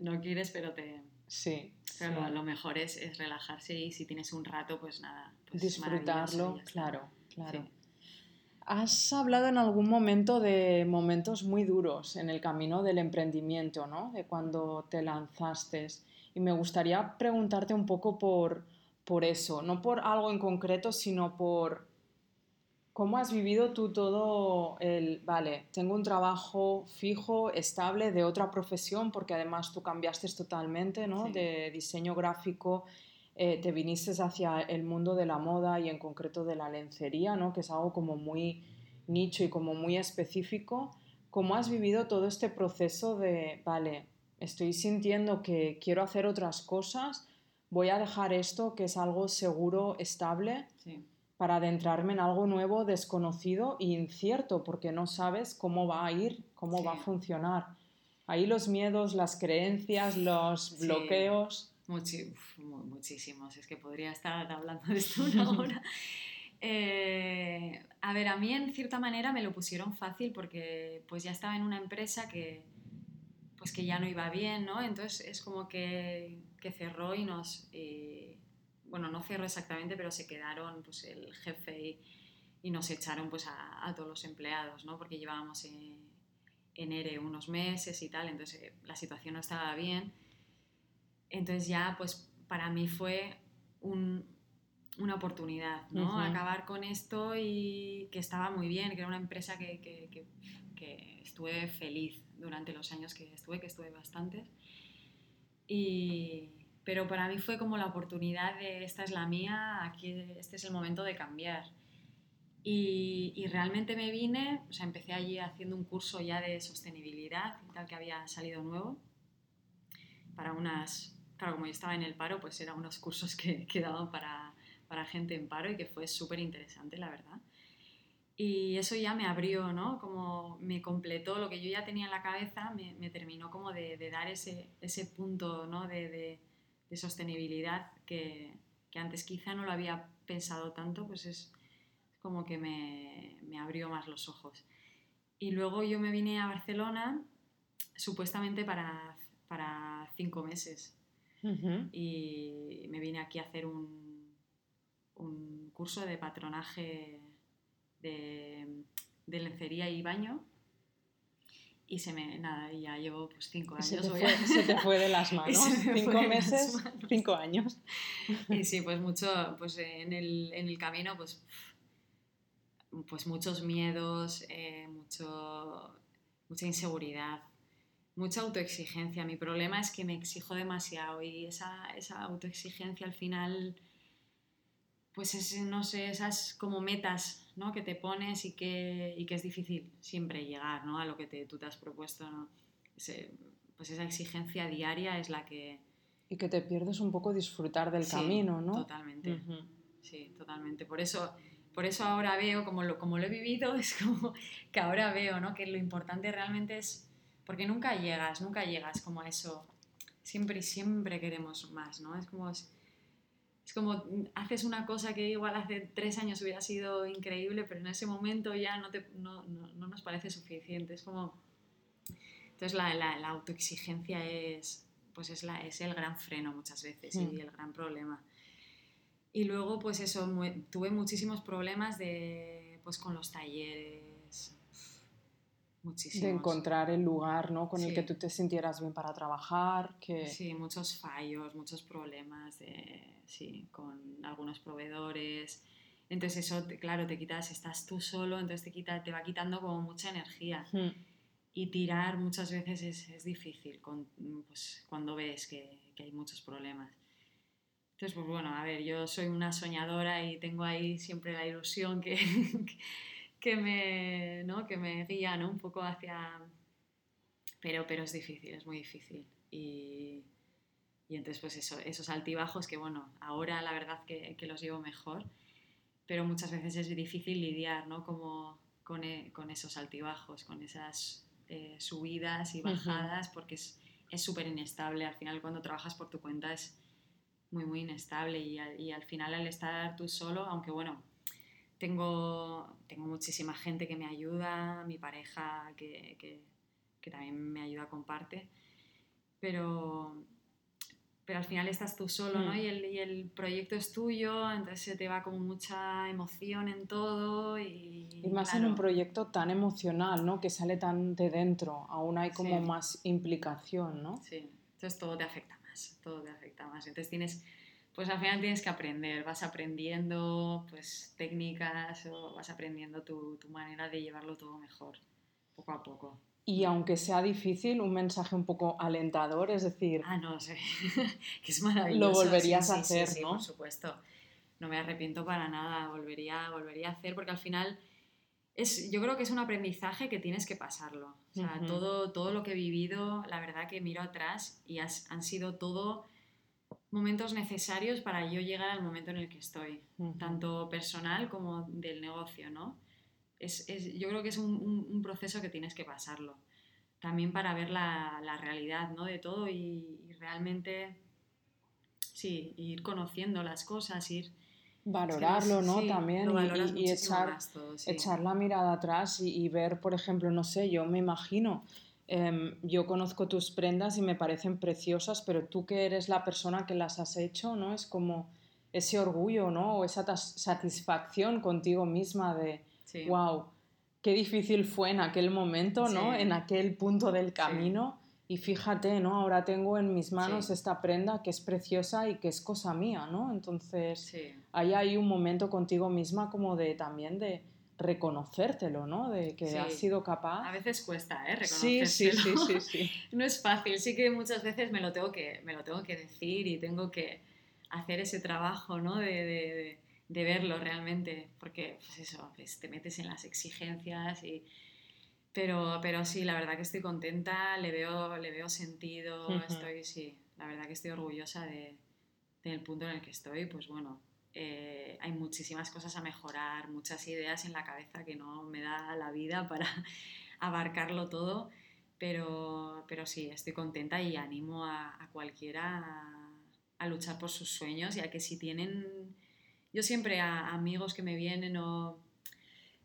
no quieres, pero te... Sí. Pero sí. lo mejor es, es, relajarse y si tienes un rato, pues nada. Pues Disfrutarlo, claro, claro. Sí. Has hablado en algún momento de momentos muy duros en el camino del emprendimiento, ¿no? De cuando te lanzaste. Y me gustaría preguntarte un poco por, por eso, no por algo en concreto, sino por cómo has vivido tú todo el, vale, tengo un trabajo fijo, estable de otra profesión, porque además tú cambiaste totalmente, ¿no? Sí. De diseño gráfico, eh, te viniste hacia el mundo de la moda y en concreto de la lencería, ¿no? Que es algo como muy nicho y como muy específico. ¿Cómo has vivido todo este proceso de, vale, estoy sintiendo que quiero hacer otras cosas, voy a dejar esto que es algo seguro, estable, sí. para adentrarme en algo nuevo, desconocido e incierto, porque no sabes cómo va a ir, cómo sí. va a funcionar. Ahí los miedos, las creencias, los bloqueos. Muchi uf, muchísimos, es que podría estar hablando de esto una hora. eh, a ver, a mí en cierta manera me lo pusieron fácil porque pues ya estaba en una empresa que, pues que ya no iba bien, ¿no? Entonces es como que, que cerró y nos, eh, bueno, no cerró exactamente, pero se quedaron pues el jefe y, y nos echaron pues a, a, todos los empleados, ¿no? Porque llevábamos en, en ERE unos meses y tal, entonces eh, la situación no estaba bien. Entonces ya pues para mí fue un, una oportunidad, ¿no? Acabar con esto y que estaba muy bien, que era una empresa que, que, que, estuve feliz durante los años que estuve, que estuve bastante. Y, pero para mí fue como la oportunidad de esta es la mía, aquí este es el momento de cambiar. Y, y, realmente me vine, o sea, empecé allí haciendo un curso ya de sostenibilidad y tal que había salido nuevo para unas, claro, como yo estaba en el paro, pues eran unos cursos que, que daban para, para gente en paro y que fue súper interesante, la verdad. Y eso ya me abrió, ¿no? Como me completó lo que yo ya tenía en la cabeza, me, me terminó como de, de, dar ese, ese punto, ¿no? De, de, de sostenibilidad que, que, antes quizá no lo había pensado tanto, pues es como que me, me abrió más los ojos. Y luego yo me vine a Barcelona supuestamente para, para cinco meses. Y me vine aquí a hacer un, un curso de patronaje de, de, lencería y baño. Y se me, nada, ya llevo pues cinco años. Se te, fue, se te fue de las manos. cinco meses, cinco años. Y sí, pues mucho, pues en el, en el camino, pues, pues muchos miedos, eh, mucho, mucha inseguridad, mucha autoexigencia. Mi problema es que me exijo demasiado y esa, esa autoexigencia al final pues es, no sé, esas como metas ¿no? que te pones y que, y que es difícil siempre llegar ¿no? a lo que te, tú te has propuesto. ¿no? Ese, pues esa exigencia diaria es la que... Y que te pierdes un poco disfrutar del camino, ¿no? Totalmente, sí, totalmente. Por eso, por eso ahora veo, como lo, como lo he vivido, es como que ahora veo ¿no? que lo importante realmente es... Porque nunca llegas, nunca llegas como a eso. Siempre y siempre queremos más, ¿no? Es como es como haces una cosa que igual hace tres años hubiera sido increíble, pero en ese momento ya no, te, no, no, no nos parece suficiente. Es como... Entonces la, la, la, autoexigencia es, pues es, la, es el gran freno muchas veces mm. y el gran problema. Y luego pues eso, tuve muchísimos problemas de, pues con los talleres, Muchísimos. de encontrar el lugar ¿no? con sí. el que tú te sintieras bien para trabajar. Que... Sí, muchos fallos, muchos problemas de, sí, con algunos proveedores. Entonces eso, claro, te quitas, estás tú solo, entonces te, quita, te va quitando como mucha energía. Y tirar muchas veces es, es difícil con, pues, cuando ves que, que hay muchos problemas. Entonces, pues bueno, a ver, yo soy una soñadora y tengo ahí siempre la ilusión que, que me, ¿no? que me guía ¿no? un poco hacia... Pero, pero es difícil, es muy difícil. Y, y entonces, pues eso, esos altibajos que, bueno, ahora la verdad que, que, los llevo mejor, pero muchas veces es difícil lidiar, ¿no? Como con, e, con esos altibajos, con esas eh, subidas y bajadas, uh -huh. porque es súper inestable. Al final, cuando trabajas por tu cuenta es muy, muy inestable y, y al final al estar tú solo, aunque bueno, tengo, tengo muchísima gente que me ayuda, mi pareja que, que, que también me ayuda, comparte, pero, pero al final estás tú solo, ¿no? Mm. Y el, y el, proyecto es tuyo, entonces se te va como mucha emoción en todo y... Y más claro. en un proyecto tan emocional, ¿no? Que sale tan de dentro, aún hay como sí. más implicación, ¿no? Sí, entonces todo te afecta más, todo te afecta más. Entonces tienes pues al final tienes que aprender, vas aprendiendo pues técnicas o vas aprendiendo tu, tu, manera de llevarlo todo mejor, poco a poco. Y aunque sea difícil, un mensaje un poco alentador, es decir... Ah, no sé, que es maravilloso. Lo volverías sí, a hacer, sí, sí, ¿no? por supuesto. No me arrepiento para nada, volvería, volvería a hacer, porque al final es, yo creo que es un aprendizaje que tienes que pasarlo. O sea, uh -huh. todo, todo lo que he vivido, la verdad que miro atrás y has, han sido todo momentos necesarios para yo llegar al momento en el que estoy, uh -huh. tanto personal como del negocio, ¿no? Es, es, yo creo que es un, un, un, proceso que tienes que pasarlo, también para ver la, la realidad ¿no? de todo y, y, realmente, sí, ir conociendo las cosas, ir... Valorarlo, es que, ¿no? Sí, también y, y echar, todo, sí. echar la mirada atrás y, y ver, por ejemplo, no sé, yo me imagino eh, yo conozco tus prendas y me parecen preciosas, pero tú que eres la persona que las has hecho, ¿no? Es como ese orgullo, ¿no? O esa satisfacción contigo misma de, wow, qué difícil fue en aquel momento, ¿no? Sí. En aquel punto del camino. Sí. y fíjate, ¿no? Ahora tengo en mis manos esta prenda que es preciosa y que es cosa mía, ¿no? Entonces, ahí hay un momento contigo misma como de también de reconocértelo, ¿no? De que has sido capaz. A veces cuesta, ¿eh? Reconocértelo. Sí, sí, sí, sí, no es fácil, sí que muchas veces me lo tengo que, me lo tengo que decir y tengo que hacer ese trabajo, ¿no? De, de, de verlo realmente, porque, pues eso, pues te metes en las exigencias y pero, pero sí, la verdad que estoy contenta, le veo, le veo sentido, estoy, sí, la verdad que estoy orgullosa de, del punto en el que estoy. Pues bueno, eh, hay muchísimas cosas a mejorar, muchas ideas en la cabeza que no me da la vida para abarcarlo todo, pero, pero sí, estoy contenta y animo a, cualquiera a, a, luchar por sus sueños y a que si tienen, yo siempre a amigos que me vienen o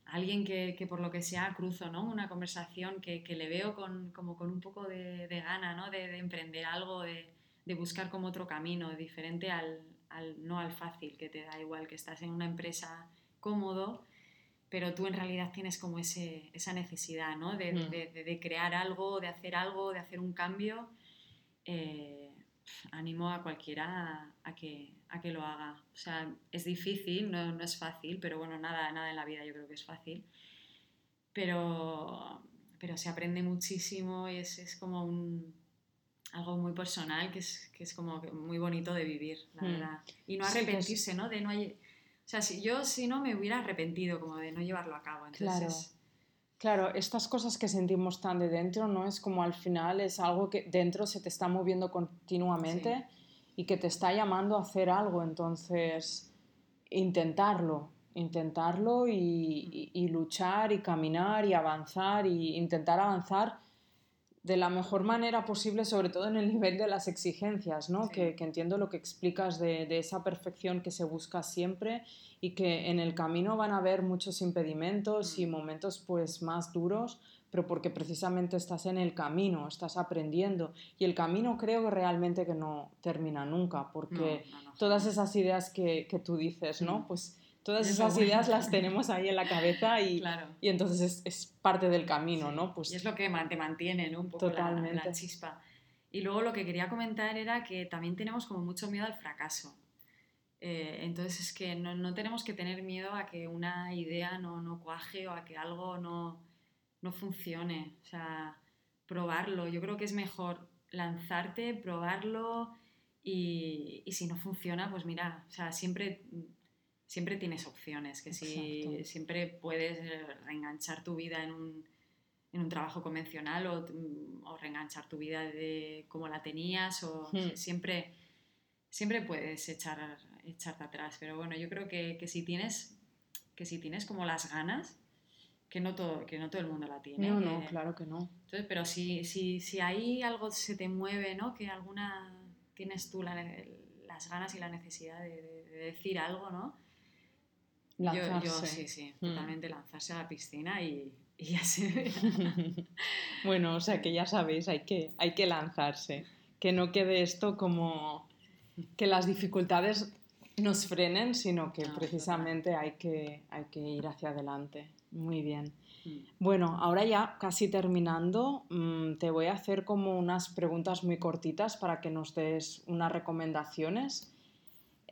alguien que, que, por lo que sea cruzo, ¿no? Una conversación que, que le veo con, como con un poco de, de gana, ¿no? De, de, emprender algo, de, de, buscar como otro camino diferente al, al, no al fácil, que te da igual que estás en una empresa cómodo, pero tú en realidad tienes como ese, esa necesidad, ¿no? De, mm. crear algo, de hacer algo, de hacer un cambio. Eh, animo a cualquiera a, que, a que lo haga. O sea, es difícil, no, no, es fácil, pero bueno, nada, nada en la vida yo creo que es fácil. Pero, pero se aprende muchísimo y es, es como un, algo muy personal que es, que es como muy bonito de vivir, la hmm. verdad. Y no arrepentirse, ¿no? De no o sea, si yo si no me hubiera arrepentido como de no llevarlo a cabo. Entonces, Claro, estas cosas que sentimos tan de dentro, ¿no? Es como al final es algo que dentro se te está moviendo continuamente y que te está llamando a hacer algo. Entonces, intentarlo, intentarlo y, y, luchar y caminar y avanzar y intentar avanzar de la mejor manera posible, sobre todo en el nivel de las exigencias, ¿no? Que, que, entiendo lo que explicas de, de, esa perfección que se busca siempre y que en el camino van a haber muchos impedimentos y mm. momentos pues más duros, pero porque precisamente estás en el camino, estás aprendiendo y el camino creo que realmente que no termina nunca, porque todas esas ideas que, que tú dices, ¿no? Mm. Pues todas esas ideas las tenemos ahí en la cabeza y, y entonces es, es, parte del camino, ¿no? Pues, y es lo que te mantiene, ¿no? Un poco totalmente. La, la, chispa. Y luego lo que quería comentar era que también tenemos como mucho miedo al fracaso. Eh, entonces es que no, no, tenemos que tener miedo a que una idea no, no cuaje o a que algo no, no funcione. O sea, probarlo. Yo creo que es mejor lanzarte, probarlo y, y si no funciona, pues mira, o sea, siempre siempre tienes opciones, que si siempre puedes eh, reenganchar tu vida en un, en un trabajo convencional o, mm, o, reenganchar tu vida de como la tenías o hmm. siempre, siempre puedes echar, echarte atrás. Pero bueno, yo creo que, que, si tienes, que si tienes como las ganas, que no todo, que no todo el mundo la tiene. No, no, claro que no. Entonces, pero si, si, si ahí algo se te mueve, ¿no? Que alguna tienes tú las ganas y la necesidad de, de decir algo, ¿no? Lanzarse. Yo, sí, sí, mm. totalmente lanzarse a la piscina y, y ya se bueno, o sea que ya sabéis, hay que, hay que lanzarse. Que no quede esto como que las dificultades nos frenen, sino que precisamente hay que, hay que ir hacia adelante. Muy bien. Mm. Bueno, ahora ya casi terminando, mm, te voy a hacer como unas preguntas muy cortitas para que nos des unas recomendaciones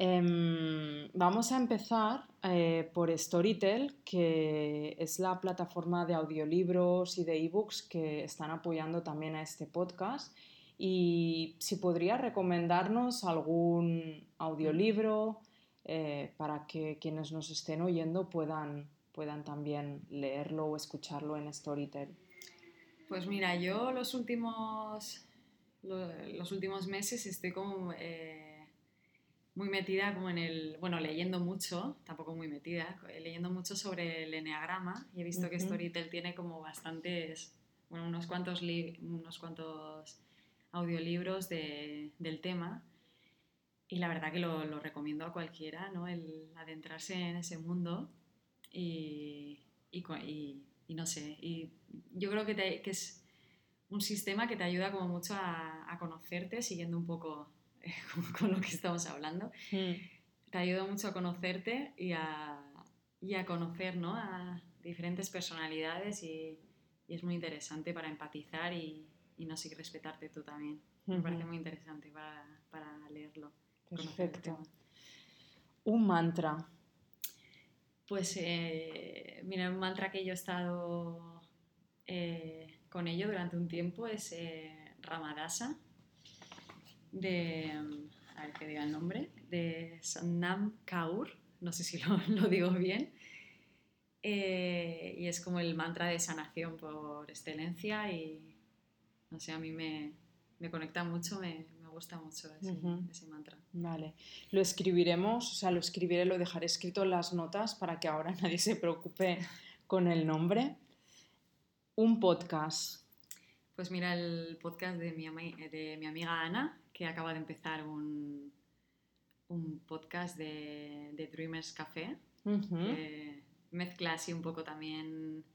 Em, vamos a empezar eh, por Storytel, que es la plataforma de audiolibros y de ebooks que están apoyando también a este podcast. Y si podría recomendarnos algún audiolibro eh, para que quienes nos estén oyendo puedan, puedan también leerlo o escucharlo en Storytel. Pues mira, yo los últimos, los últimos meses estoy como... Muy metida como en el, bueno, leyendo mucho, tampoco muy metida, leyendo mucho sobre el enneagrama y he visto que Storytel tiene como bastantes, bueno, unos cuantos, unos cuantos audiolibros de, del tema y la verdad que lo, lo, recomiendo a cualquiera, ¿no? El adentrarse en ese mundo y, y, y, no sé, y yo creo que, que, es un sistema que te ayuda como mucho a, a conocerte siguiendo un poco con lo que estamos hablando, hmm. te ayuda mucho a conocerte y a, y a conocer ¿no? a diferentes personalidades y, y, es muy interesante para empatizar y, y no sé, respetarte tú también. Me parece muy interesante para, para leerlo. Perfecto. Un mantra. Pues eh, mira, un mantra que yo he estado eh, con ello durante un tiempo es eh, Ramadasa, de, a ver que diga el nombre, de Kaur, no sé si lo, lo digo bien, y es como el mantra de sanación por excelencia y no sé, a mí me, me conecta mucho, me, me gusta mucho ese, ese, mantra. Vale, lo escribiremos, o sea, lo escribiré, lo dejaré escrito en las notas para que ahora nadie se preocupe con el nombre. Un podcast. Pues mira, el podcast de mi, de mi amiga Ana, que acaba de empezar un, un podcast de, de Dreamers Café, que mezcla así un poco también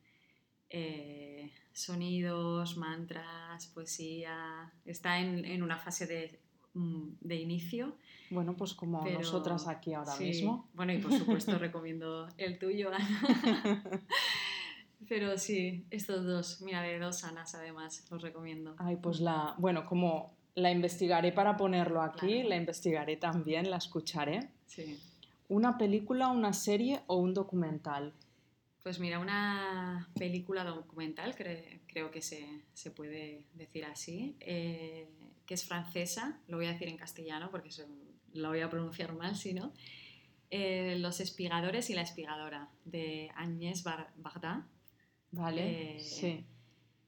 eh, sonidos, mantras, poesía. Está en, una fase de, mm, de, inicio. Bueno, pues como nosotras aquí ahora mismo. Bueno, y por supuesto recomiendo el tuyo, Ana. Pero sí, estos dos, mira, de dos sanas además, los recomiendo. Ay, pues la, bueno, como la investigaré para ponerlo aquí, la investigaré también, la escucharé. Sí. ¿Una película, una serie o un documental? Pues mira, una película documental, creo que se, puede decir así, eh, que es francesa, lo voy a decir en castellano porque lo voy a pronunciar mal si no, eh, Los espigadores y la espigadora, de Agnès Varda. Vale, eh, sí.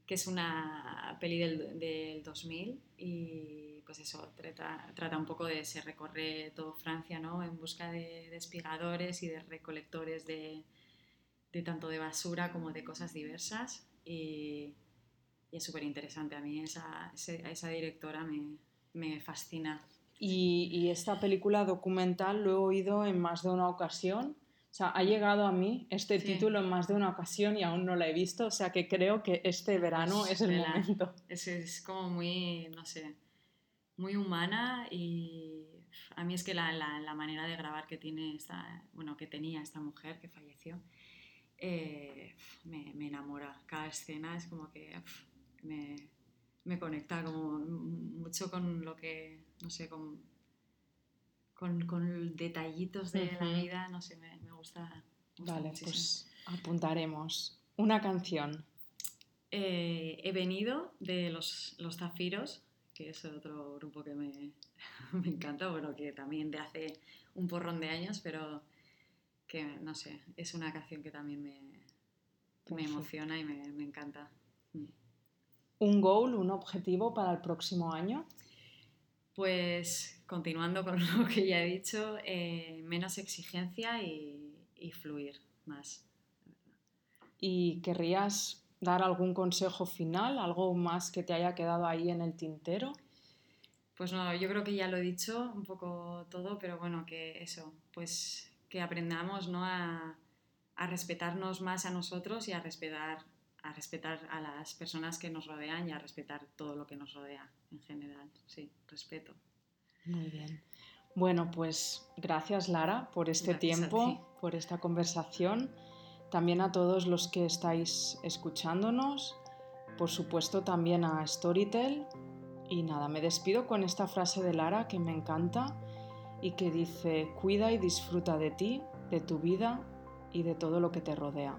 Que es una peli del, 2000 y pues eso, trata, trata, un poco de se recorre todo Francia, ¿no? En busca de, de espigadores y de recolectores de de tanto de basura como de cosas diversas y, es súper interesante. A mí esa, esa directora me, me fascina. Y, y, esta película documental lo he oído en más de una ocasión. O sea, ha llegado a mí este título en más de una ocasión y aún no la he visto. O sea, que creo que este verano es el momento. Es, es, como muy, no sé, muy humana y a mí es que la, la, la manera de grabar que tiene esta, bueno, que tenía esta mujer que falleció, eh, me, me, enamora. Cada escena es como que me, me, conecta como mucho con lo que, no sé, con, con, con detallitos de la vida, no sé, me, me gusta, Vale, pues apuntaremos. Una canción. Eh, he venido de los, los Zafiros, que es otro grupo que me, me encanta, bueno, que también de hace un porrón de años, pero que no sé, es una canción que también me, me emociona y me, me encanta. Mm. ¿Un goal, un objetivo para el próximo año? Pues continuando con lo que ya he dicho, eh, menos exigencia y, y, fluir más. ¿Y querrías dar algún consejo final, algo más que te haya quedado ahí en el tintero? Pues no, yo creo que ya lo he dicho un poco todo, pero bueno, que eso, pues que aprendamos ¿no? a, a, respetarnos más a nosotros y a respetar, a respetar a las personas que nos rodean y a respetar todo lo que nos rodea en general. Sí, respeto. Muy bien. Bueno, pues gracias Lara por este tiempo, por esta conversación. También a todos los que estáis escuchándonos, por supuesto también a Storytel. Y nada, me despido con esta frase de Lara que me encanta y que dice, cuida y disfruta de ti, de tu vida y de todo lo que te rodea.